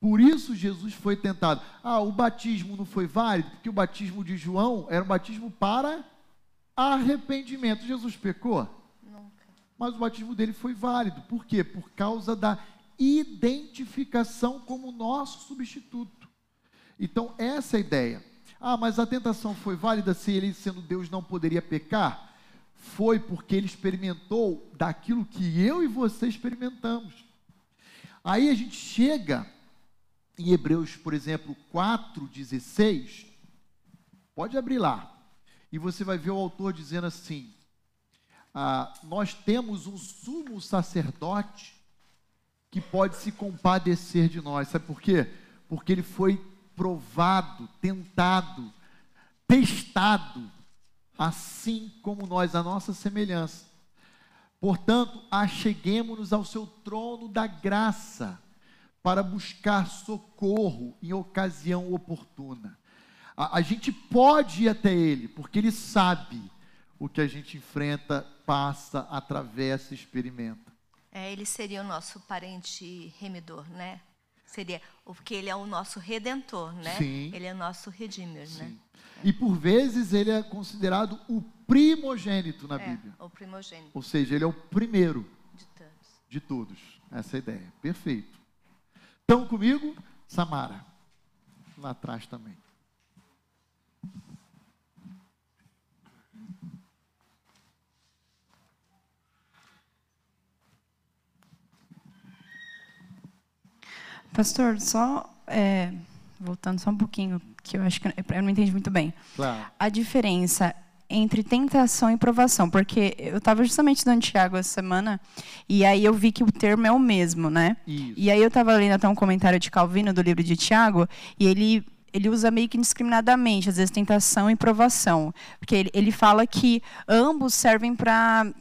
A: Por isso Jesus foi tentado. Ah, o batismo não foi válido, porque o batismo de João era um batismo para arrependimento. Jesus pecou? Mas o batismo dele foi válido. Por quê? Por causa da identificação como nosso substituto. Então, essa é a ideia. Ah, mas a tentação foi válida se ele, sendo Deus, não poderia pecar? Foi porque ele experimentou daquilo que eu e você experimentamos. Aí a gente chega em Hebreus, por exemplo, 4,16. Pode abrir lá. E você vai ver o autor dizendo assim: ah, Nós temos um sumo sacerdote que pode se compadecer de nós. Sabe por quê? Porque ele foi provado, tentado, testado, assim como nós, a nossa semelhança. Portanto, acheguemos-nos ao seu trono da graça, para buscar socorro em ocasião oportuna. A, a, gente pode ir até Ele, porque Ele sabe o que a gente enfrenta, passa, atravessa, experimenta.
H: É, ele seria o nosso parente remidor, né? Seria, porque ele é o nosso redentor, né?
A: Sim.
H: Ele é o nosso né? Sim. né?
A: E por vezes ele é considerado o primogênito na
H: é,
A: Bíblia.
H: o primogênito.
A: Ou seja, ele é o primeiro
H: de todos.
A: De todos. Essa é a ideia. Perfeito. Estão comigo? Samara. Lá atrás também.
I: Pastor, só é, voltando só um pouquinho, que eu acho que eu não entendi muito bem.
A: Claro.
I: A diferença entre tentação e provação, porque eu estava justamente estudando Tiago essa semana e aí eu vi que o termo é o mesmo, né?
A: Isso.
I: E aí eu estava lendo até um comentário de Calvino do livro de Tiago e ele ele usa meio que indiscriminadamente, às vezes tentação e provação, porque ele, ele fala que ambos servem para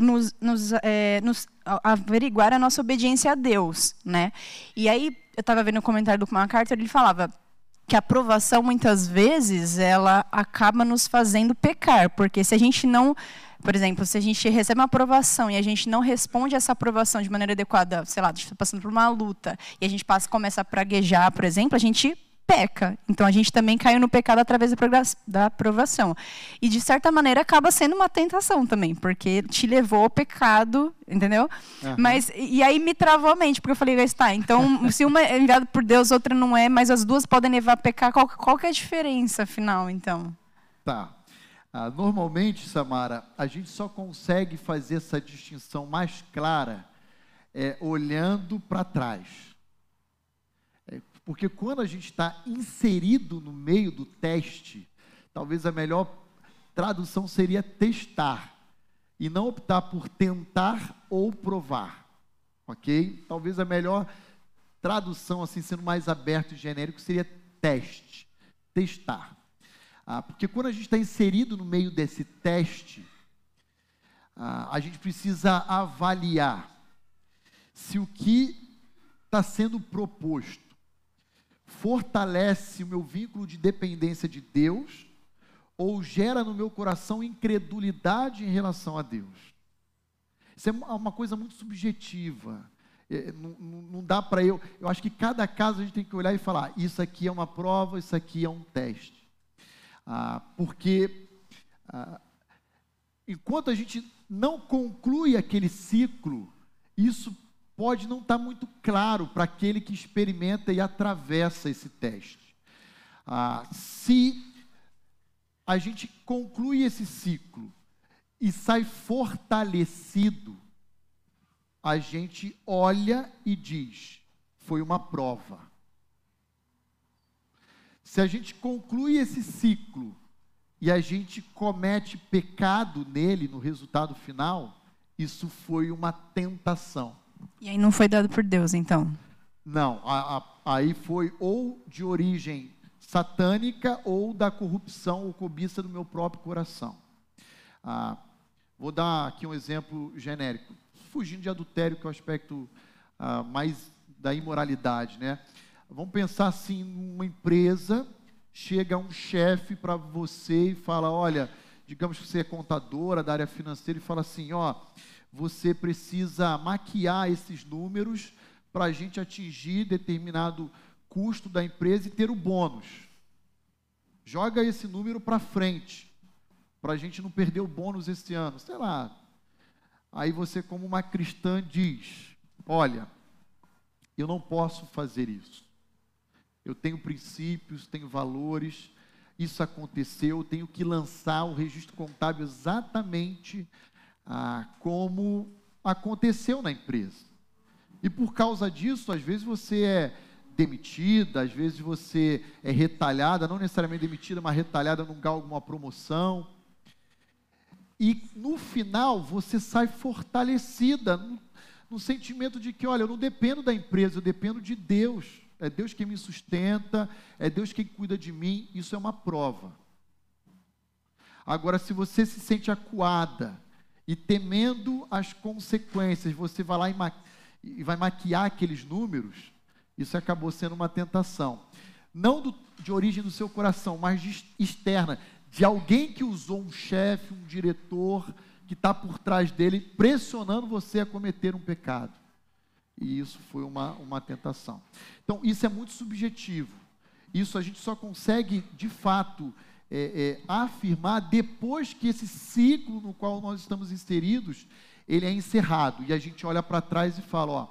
I: nos, nos, é, nos averiguar a nossa obediência a Deus, né? E aí eu estava vendo o um comentário do MacArthur, ele falava que a aprovação muitas vezes ela acaba nos fazendo pecar, porque se a gente não, por exemplo, se a gente recebe uma aprovação e a gente não responde essa aprovação de maneira adequada, sei lá, a gente está passando por uma luta e a gente passa começa a praguejar, por exemplo, a gente peca. Então a gente também caiu no pecado através da aprovação. E de certa maneira acaba sendo uma tentação também, porque te levou ao pecado, entendeu? Uhum. Mas e aí me travou a mente, porque eu falei, está, então se uma é enviada por Deus, outra não é, mas as duas podem levar a pecar, qual, qual que é a diferença afinal, então?
A: Tá. Ah, normalmente, Samara, a gente só consegue fazer essa distinção mais clara é, olhando para trás. Porque quando a gente está inserido no meio do teste, talvez a melhor tradução seria testar e não optar por tentar ou provar, ok? Talvez a melhor tradução, assim, sendo mais aberto e genérico, seria teste, testar. Ah, porque quando a gente está inserido no meio desse teste, ah, a gente precisa avaliar se o que está sendo proposto fortalece o meu vínculo de dependência de Deus ou gera no meu coração incredulidade em relação a Deus. Isso é uma coisa muito subjetiva. É, não, não, dá para eu. Eu acho que cada caso a gente tem que olhar e falar: isso aqui é uma prova, isso aqui é um teste. Ah, porque ah, enquanto a gente não conclui aquele ciclo, isso pode não estar tá muito claro para aquele que experimenta e atravessa esse teste. Ah, se a gente conclui esse ciclo e sai fortalecido, a gente olha e diz: foi uma prova. Se a gente conclui esse ciclo e a gente comete pecado nele no resultado final, isso foi uma tentação.
I: E aí não foi dado por Deus, então?
A: Não, a, a, aí foi ou de origem satânica ou da corrupção ou cobiça do meu próprio coração. Ah, vou dar aqui um exemplo genérico, fugindo de adultério, que é o aspecto ah, mais da imoralidade, né? Vamos pensar assim, numa empresa, chega um chefe para você e fala, olha, digamos que você é contadora da área financeira e fala assim, ó, você precisa maquiar esses números para a gente atingir determinado custo da empresa e ter o bônus. Joga esse número para frente, para a gente não perder o bônus esse ano. Sei lá. Aí você, como uma cristã, diz: Olha, eu não posso fazer isso. Eu tenho princípios, tenho valores. Isso aconteceu, eu tenho que lançar o registro contábil exatamente ah, como aconteceu na empresa. E por causa disso, às vezes você é demitida, às vezes você é retalhada, não necessariamente demitida, mas retalhada num galgo, uma promoção. E no final você sai fortalecida no, no sentimento de que, olha, eu não dependo da empresa, eu dependo de Deus. É Deus quem me sustenta, é Deus quem cuida de mim. Isso é uma prova. Agora, se você se sente acuada, e temendo as consequências, você vai lá e, ma e vai maquiar aqueles números, isso acabou sendo uma tentação. Não do, de origem do seu coração, mas de, externa, de alguém que usou um chefe, um diretor, que está por trás dele, pressionando você a cometer um pecado. E isso foi uma, uma tentação. Então, isso é muito subjetivo. Isso a gente só consegue, de fato, é, é, afirmar depois que esse ciclo no qual nós estamos inseridos, ele é encerrado. E a gente olha para trás e fala, ó,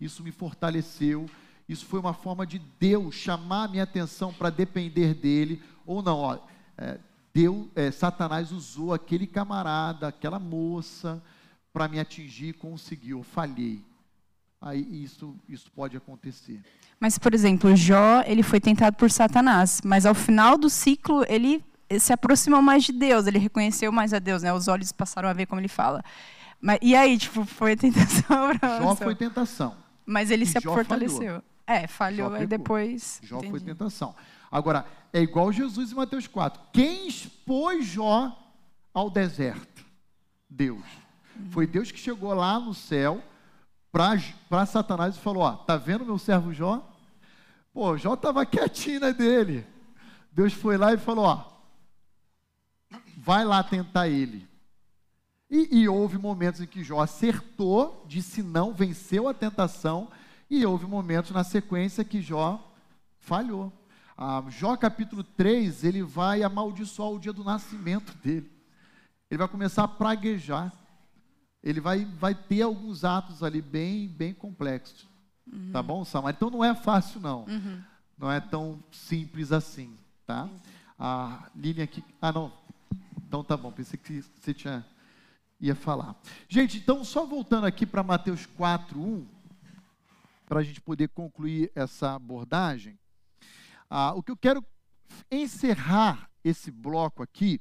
A: isso me fortaleceu, isso foi uma forma de Deus chamar a minha atenção para depender dele, ou não, ó, é, Deus, é, Satanás usou aquele camarada, aquela moça, para me atingir e conseguiu, falhei. aí isso, isso pode acontecer.
I: Mas, por exemplo, Jó, ele foi tentado por Satanás, mas ao final do ciclo ele se aproximou mais de Deus, ele reconheceu mais a Deus, né? Os olhos passaram a ver como ele fala. Mas, e aí, tipo, foi tentação
A: Jó foi tentação.
I: Mas ele
A: E
I: se
A: Jó
I: fortaleceu.
A: falhou.
I: É, falhou,
A: Jó pecou.
I: depois.
A: Jó foi
I: entendi.
A: tentação. Agora, é igual Jesus em Mateus 4. Quem expôs Jó ao deserto? Deus. Foi Deus que chegou lá no céu para Satanás e falou: Ó, tá vendo meu servo Jó? Pô, Jó estava quietinho na dele. Deus foi lá e falou: Ó, vai lá tentar ele. E, e houve momentos em que Jó acertou, disse não, venceu a tentação, e houve momentos na sequência que Jó falhou. Ah, Jó capítulo 3, ele vai amaldiçoar o dia do nascimento dele. Ele vai começar a praguejar. Ele vai, vai ter alguns atos ali bem, bem complexos. Tá bom, Samara? Então não é fácil, não. Não é tão simples assim, tá? A Lilian aqui... Ah, não. Então tá bom, pensei que você tinha, ia falar. Gente, então só voltando aqui para Mateus 4, 1, para a gente poder concluir essa abordagem, ah, o que eu quero encerrar esse bloco aqui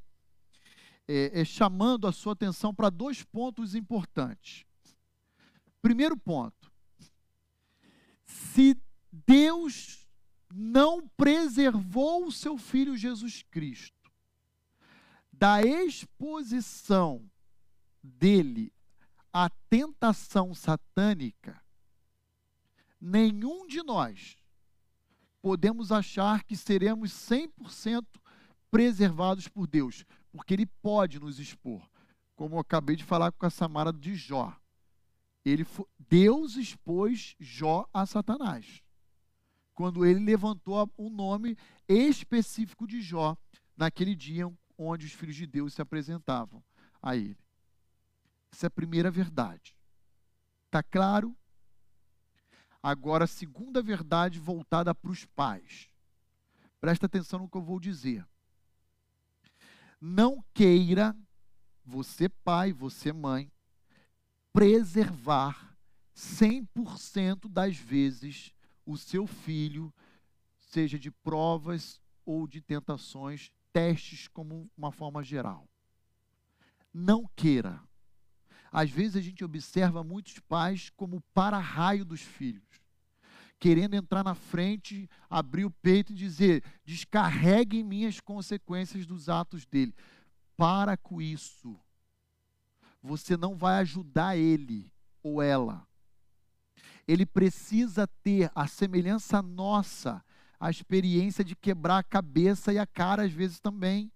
A: é, é chamando a sua atenção para dois pontos importantes. Primeiro ponto, se Deus não preservou o seu filho Jesus Cristo da exposição dele à tentação satânica, nenhum de nós podemos achar que seremos 100% preservados por Deus, porque Ele pode nos expor. Como eu acabei de falar com a Samara de Jó. Ele Deus expôs Jó a Satanás. Quando ele levantou o nome específico de Jó, naquele dia onde os filhos de Deus se apresentavam a ele. Essa é a primeira verdade. Está claro? Agora, a segunda verdade voltada para os pais. Presta atenção no que eu vou dizer. Não queira, você pai, você mãe, preservar 100% das vezes o seu filho, seja de provas ou de tentações, testes como uma forma geral. Não queira. Às vezes a gente observa muitos pais como para-raio dos filhos, querendo entrar na frente, abrir o peito e dizer: descarregue em mim as consequências dos atos dele. Para com isso. Você não vai ajudar ele ou ela. Ele precisa ter a semelhança nossa, a experiência de quebrar a cabeça e a cara às vezes também.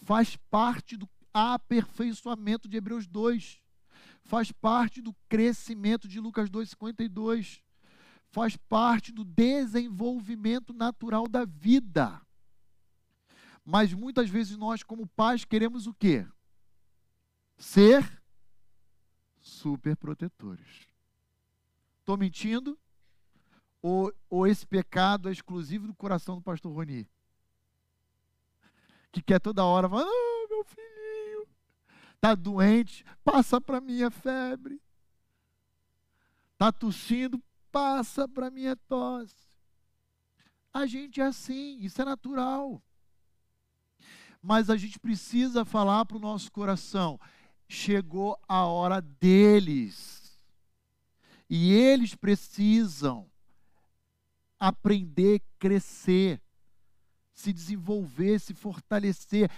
A: Faz parte do aperfeiçoamento de Hebreus 2. Faz parte do crescimento de Lucas 2,52. Faz parte do desenvolvimento natural da vida. Mas muitas vezes nós, como pais, queremos o quê? Ser super protetores. Estou mentindo? Ou, ou esse pecado é exclusivo do coração do pastor Roni? Que quer toda hora falar, ah, meu filhinho, está doente, passa para mim a febre. Está tossindo, passa para mim a tosse. A gente é assim, isso é natural. Mas a gente precisa falar para o nosso coração: chegou a hora deles. E eles precisam aprender, crescer, se desenvolver, se fortalecer.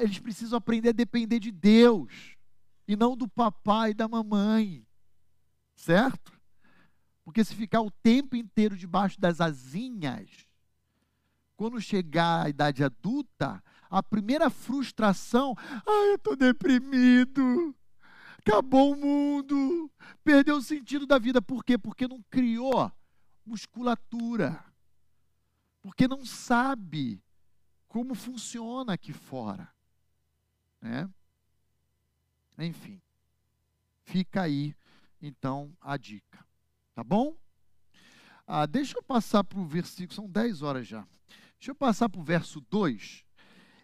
A: Eles precisam aprender a depender de Deus e não do papai e da mamãe. Certo? Porque se ficar o tempo inteiro debaixo das asinhas, quando chegar à idade adulta, a primeira frustração, ai, eu estou deprimido, acabou o mundo, perdeu o sentido da vida. Por quê? Porque não criou musculatura, porque não sabe como funciona aqui fora. Né? Enfim, fica aí, então, a dica. Tá bom? Ah, deixa eu passar para o versículo, são 10 horas já. Deixa eu passar para o verso 2,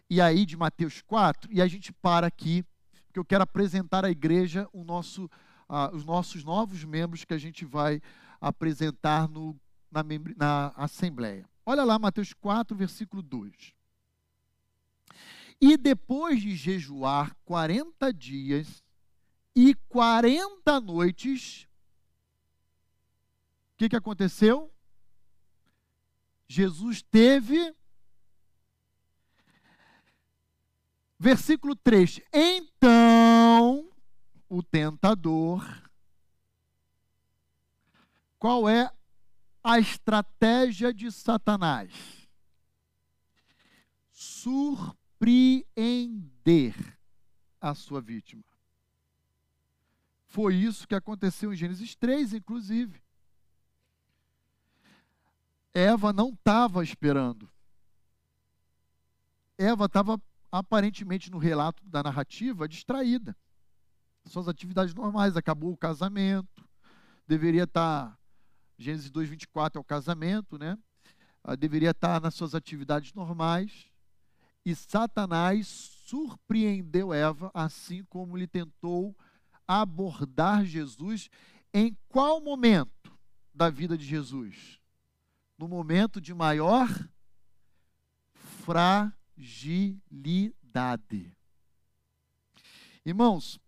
A: e aí de Mateus 4, e a gente para aqui, porque eu quero apresentar à igreja o nosso ah, os nossos novos membros que a gente vai apresentar no, na, na Assembleia. Olha lá, Mateus 4, versículo 2. E depois de jejuar 40 dias e 40 noites, o que, que aconteceu? Jesus teve. Versículo 3: Então o tentador. Qual é a estratégia de Satanás? Surpreender a sua vítima. Foi isso que aconteceu em Gênesis 3, inclusive. Eva não estava esperando. Eva estava aparentemente no relato da narrativa distraída. Suas atividades normais, acabou o casamento, deveria estar tá, Gênesis 2:24 é o casamento, né? Ah, deveria estar tá nas suas atividades normais. E Satanás surpreendeu Eva, assim como lhe tentou abordar Jesus em qual momento da vida de Jesus? No momento de maior fragilidade. Irmãos,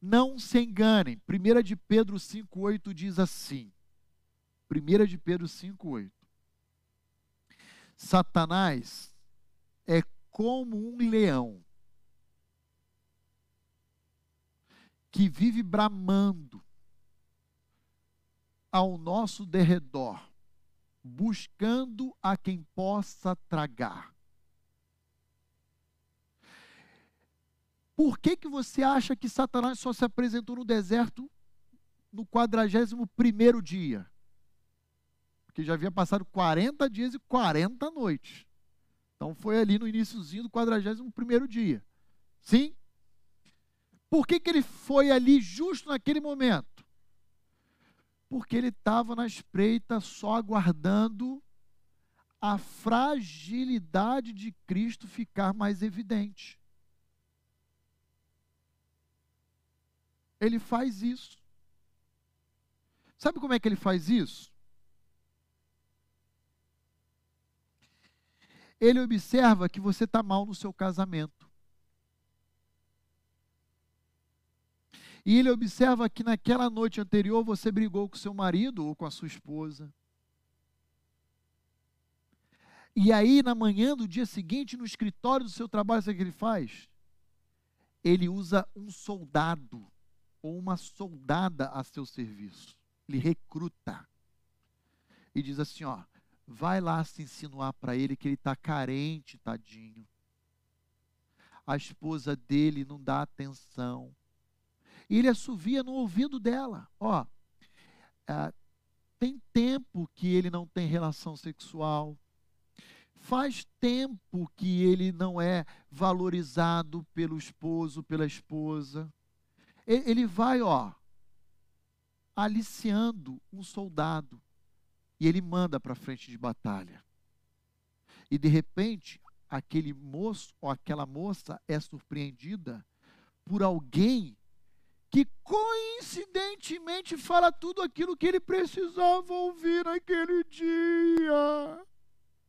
A: não se enganem. 1 de Pedro 5,8 diz assim. 1 de Pedro 5,8. Satanás é como um leão que vive bramando ao nosso derredor, buscando a quem possa tragar. Por que, que você acha que Satanás só se apresentou no deserto no 41 dia? Porque já havia passado 40 dias e 40 noites. Então foi ali no iníciozinho do 41 dia. Sim? Por que, que ele foi ali justo naquele momento? Porque ele estava na espreita só aguardando a fragilidade de Cristo ficar mais evidente. Ele faz isso. Sabe como é que ele faz isso? Ele observa que você está mal no seu casamento. E ele observa que naquela noite anterior você brigou com seu marido ou com a sua esposa. E aí, na manhã do dia seguinte, no escritório do seu trabalho, sabe o que ele faz? Ele usa um soldado ou uma soldada a seu serviço. Ele recruta. E diz assim: ó, vai lá se insinuar para ele que ele está carente, tadinho. A esposa dele não dá atenção. E ele assovia no ouvido dela: Ó, é, tem tempo que ele não tem relação sexual. Faz tempo que ele não é valorizado pelo esposo, pela esposa. Ele vai, ó, aliciando um soldado e ele manda para frente de batalha. E de repente, aquele moço ou aquela moça é surpreendida por alguém que coincidentemente fala tudo aquilo que ele precisava ouvir naquele dia.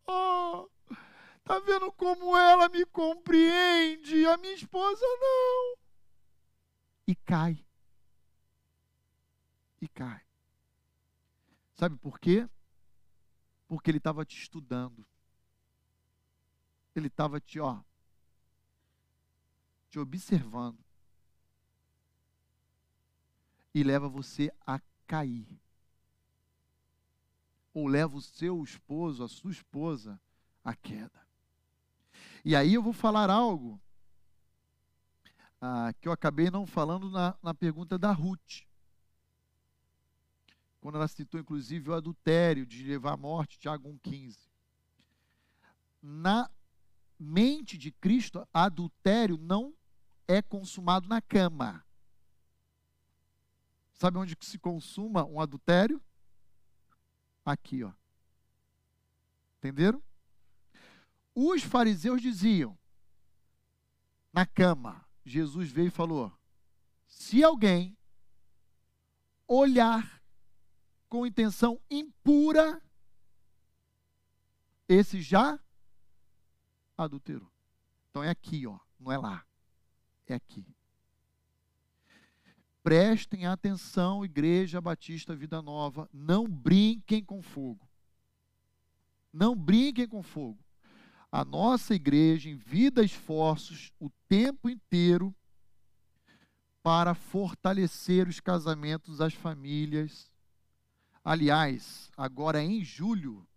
A: Oh, tá vendo como ela me compreende? A minha esposa não. E cai. E cai. Sabe por quê? Porque ele estava te estudando. Ele estava te, ó, te observando e leva você a cair. Ou leva o seu esposo, a sua esposa, à queda. E aí eu vou falar algo ah, que eu acabei não falando na, na pergunta da Ruth. Quando ela citou, inclusive, o adultério de levar à morte, Tiago 1,15. Na mente de Cristo, adultério não é consumado na cama. Sabe onde se consuma um adultério? Aqui, ó. Entenderam? Os fariseus diziam, na cama, Jesus veio e falou: se alguém olhar com intenção impura, esse já adulterou. Então é aqui, ó, não é lá. É aqui. Prestem atenção, Igreja Batista Vida Nova, não brinquem com fogo. Não brinquem com fogo. A nossa igreja envia esforços o tempo inteiro para fortalecer os casamentos, as famílias. Aliás, agora em julho,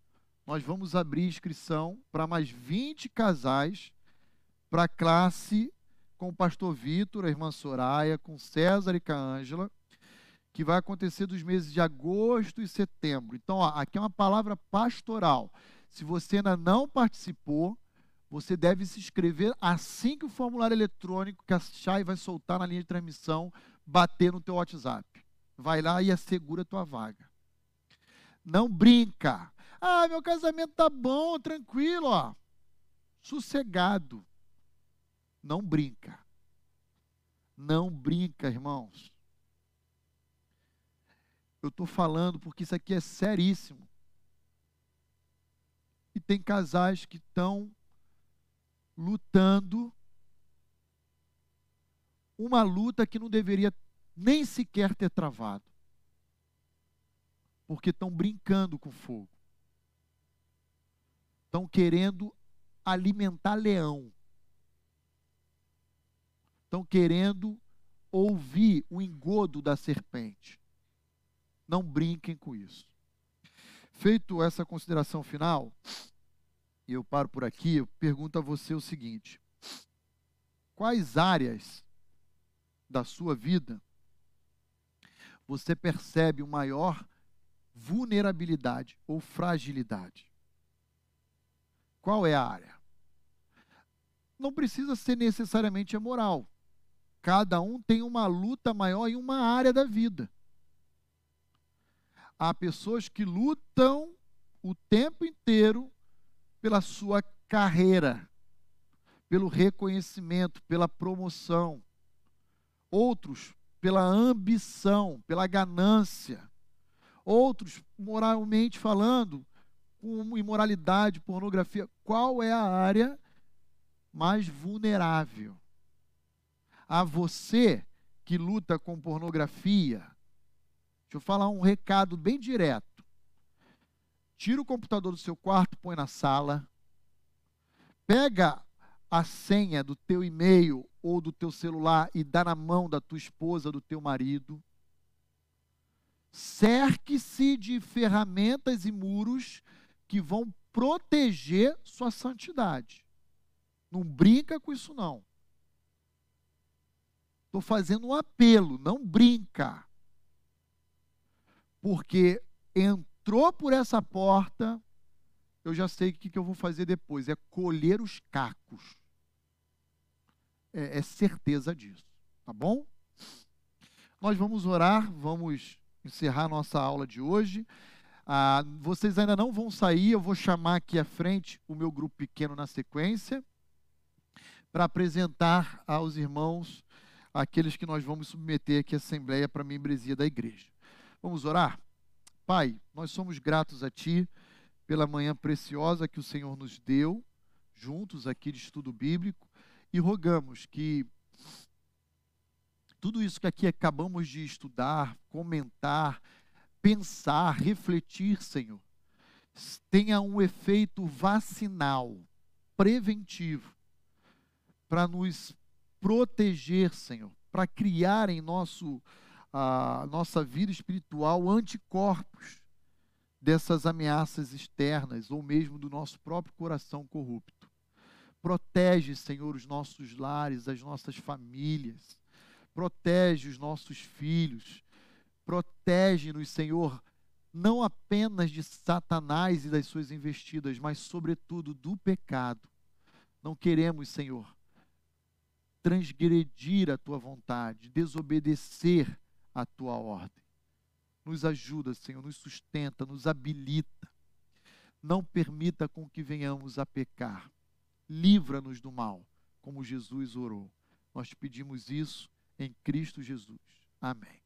A: nós vamos abrir inscrição para mais 20 casais para a classe com o pastor Vitor, a irmã Soraya, com César e com a Ângela, que vai acontecer dos meses de agosto e setembro. Então, ó, aqui é uma palavra pastoral. Se você ainda não participou, você deve se inscrever assim que o formulário eletrônico que a Chay vai soltar na linha de transmissão bater no teu WhatsApp. Vai lá e assegura a tua vaga. Não brinca. Ah, meu casamento tá bom, tranquilo, ó. Sossegado. Não brinca. Não brinca, irmãos. Eu estou falando porque isso aqui é seríssimo. E tem casais que estão lutando uma luta que não deveria nem sequer ter travado. Porque estão brincando com fogo. Estão querendo alimentar leão. Estão querendo ouvir o engodo da serpente. Não brinquem com isso. Feito essa consideração final, e eu paro por aqui, eu pergunto a você o seguinte: quais áreas da sua vida você percebe o maior vulnerabilidade ou fragilidade? Qual é a área? Não precisa ser necessariamente a moral. Cada um tem uma luta maior em uma área da vida. Há pessoas que lutam o tempo inteiro pela sua carreira, pelo reconhecimento, pela promoção. Outros pela ambição, pela ganância. Outros, moralmente falando, com imoralidade, pornografia. Qual é a área mais vulnerável? A você que luta com pornografia, deixa eu falar um recado bem direto tira o computador do seu quarto, põe na sala, pega a senha do teu e-mail ou do teu celular e dá na mão da tua esposa, do teu marido. Cerque-se de ferramentas e muros que vão proteger sua santidade. Não brinca com isso não. Estou fazendo um apelo, não brinca. Porque entrou por essa porta, eu já sei o que, que eu vou fazer depois: é colher os cacos. É, é certeza disso, tá bom? Nós vamos orar, vamos encerrar nossa aula de hoje. Ah, vocês ainda não vão sair, eu vou chamar aqui à frente o meu grupo pequeno na sequência, para apresentar aos irmãos aqueles que nós vamos submeter aqui à Assembleia para a membresia da igreja. Vamos orar? Pai, nós somos gratos a Ti pela manhã preciosa que o Senhor nos deu, juntos aqui de estudo bíblico, e rogamos que tudo isso que aqui acabamos de estudar, comentar, pensar, refletir, Senhor, tenha um efeito vacinal, preventivo, para nos proteger, Senhor, para criar em nosso a nossa vida espiritual anticorpos dessas ameaças externas ou mesmo do nosso próprio coração corrupto. Protege, Senhor, os nossos lares, as nossas famílias. Protege os nossos filhos. Protege-nos, Senhor, não apenas de Satanás e das suas investidas, mas, sobretudo, do pecado. Não queremos, Senhor, transgredir a tua vontade, desobedecer a tua ordem. Nos ajuda, Senhor, nos sustenta, nos habilita. Não permita com que venhamos a pecar. Livra-nos do mal, como Jesus orou. Nós pedimos isso em Cristo Jesus. Amém.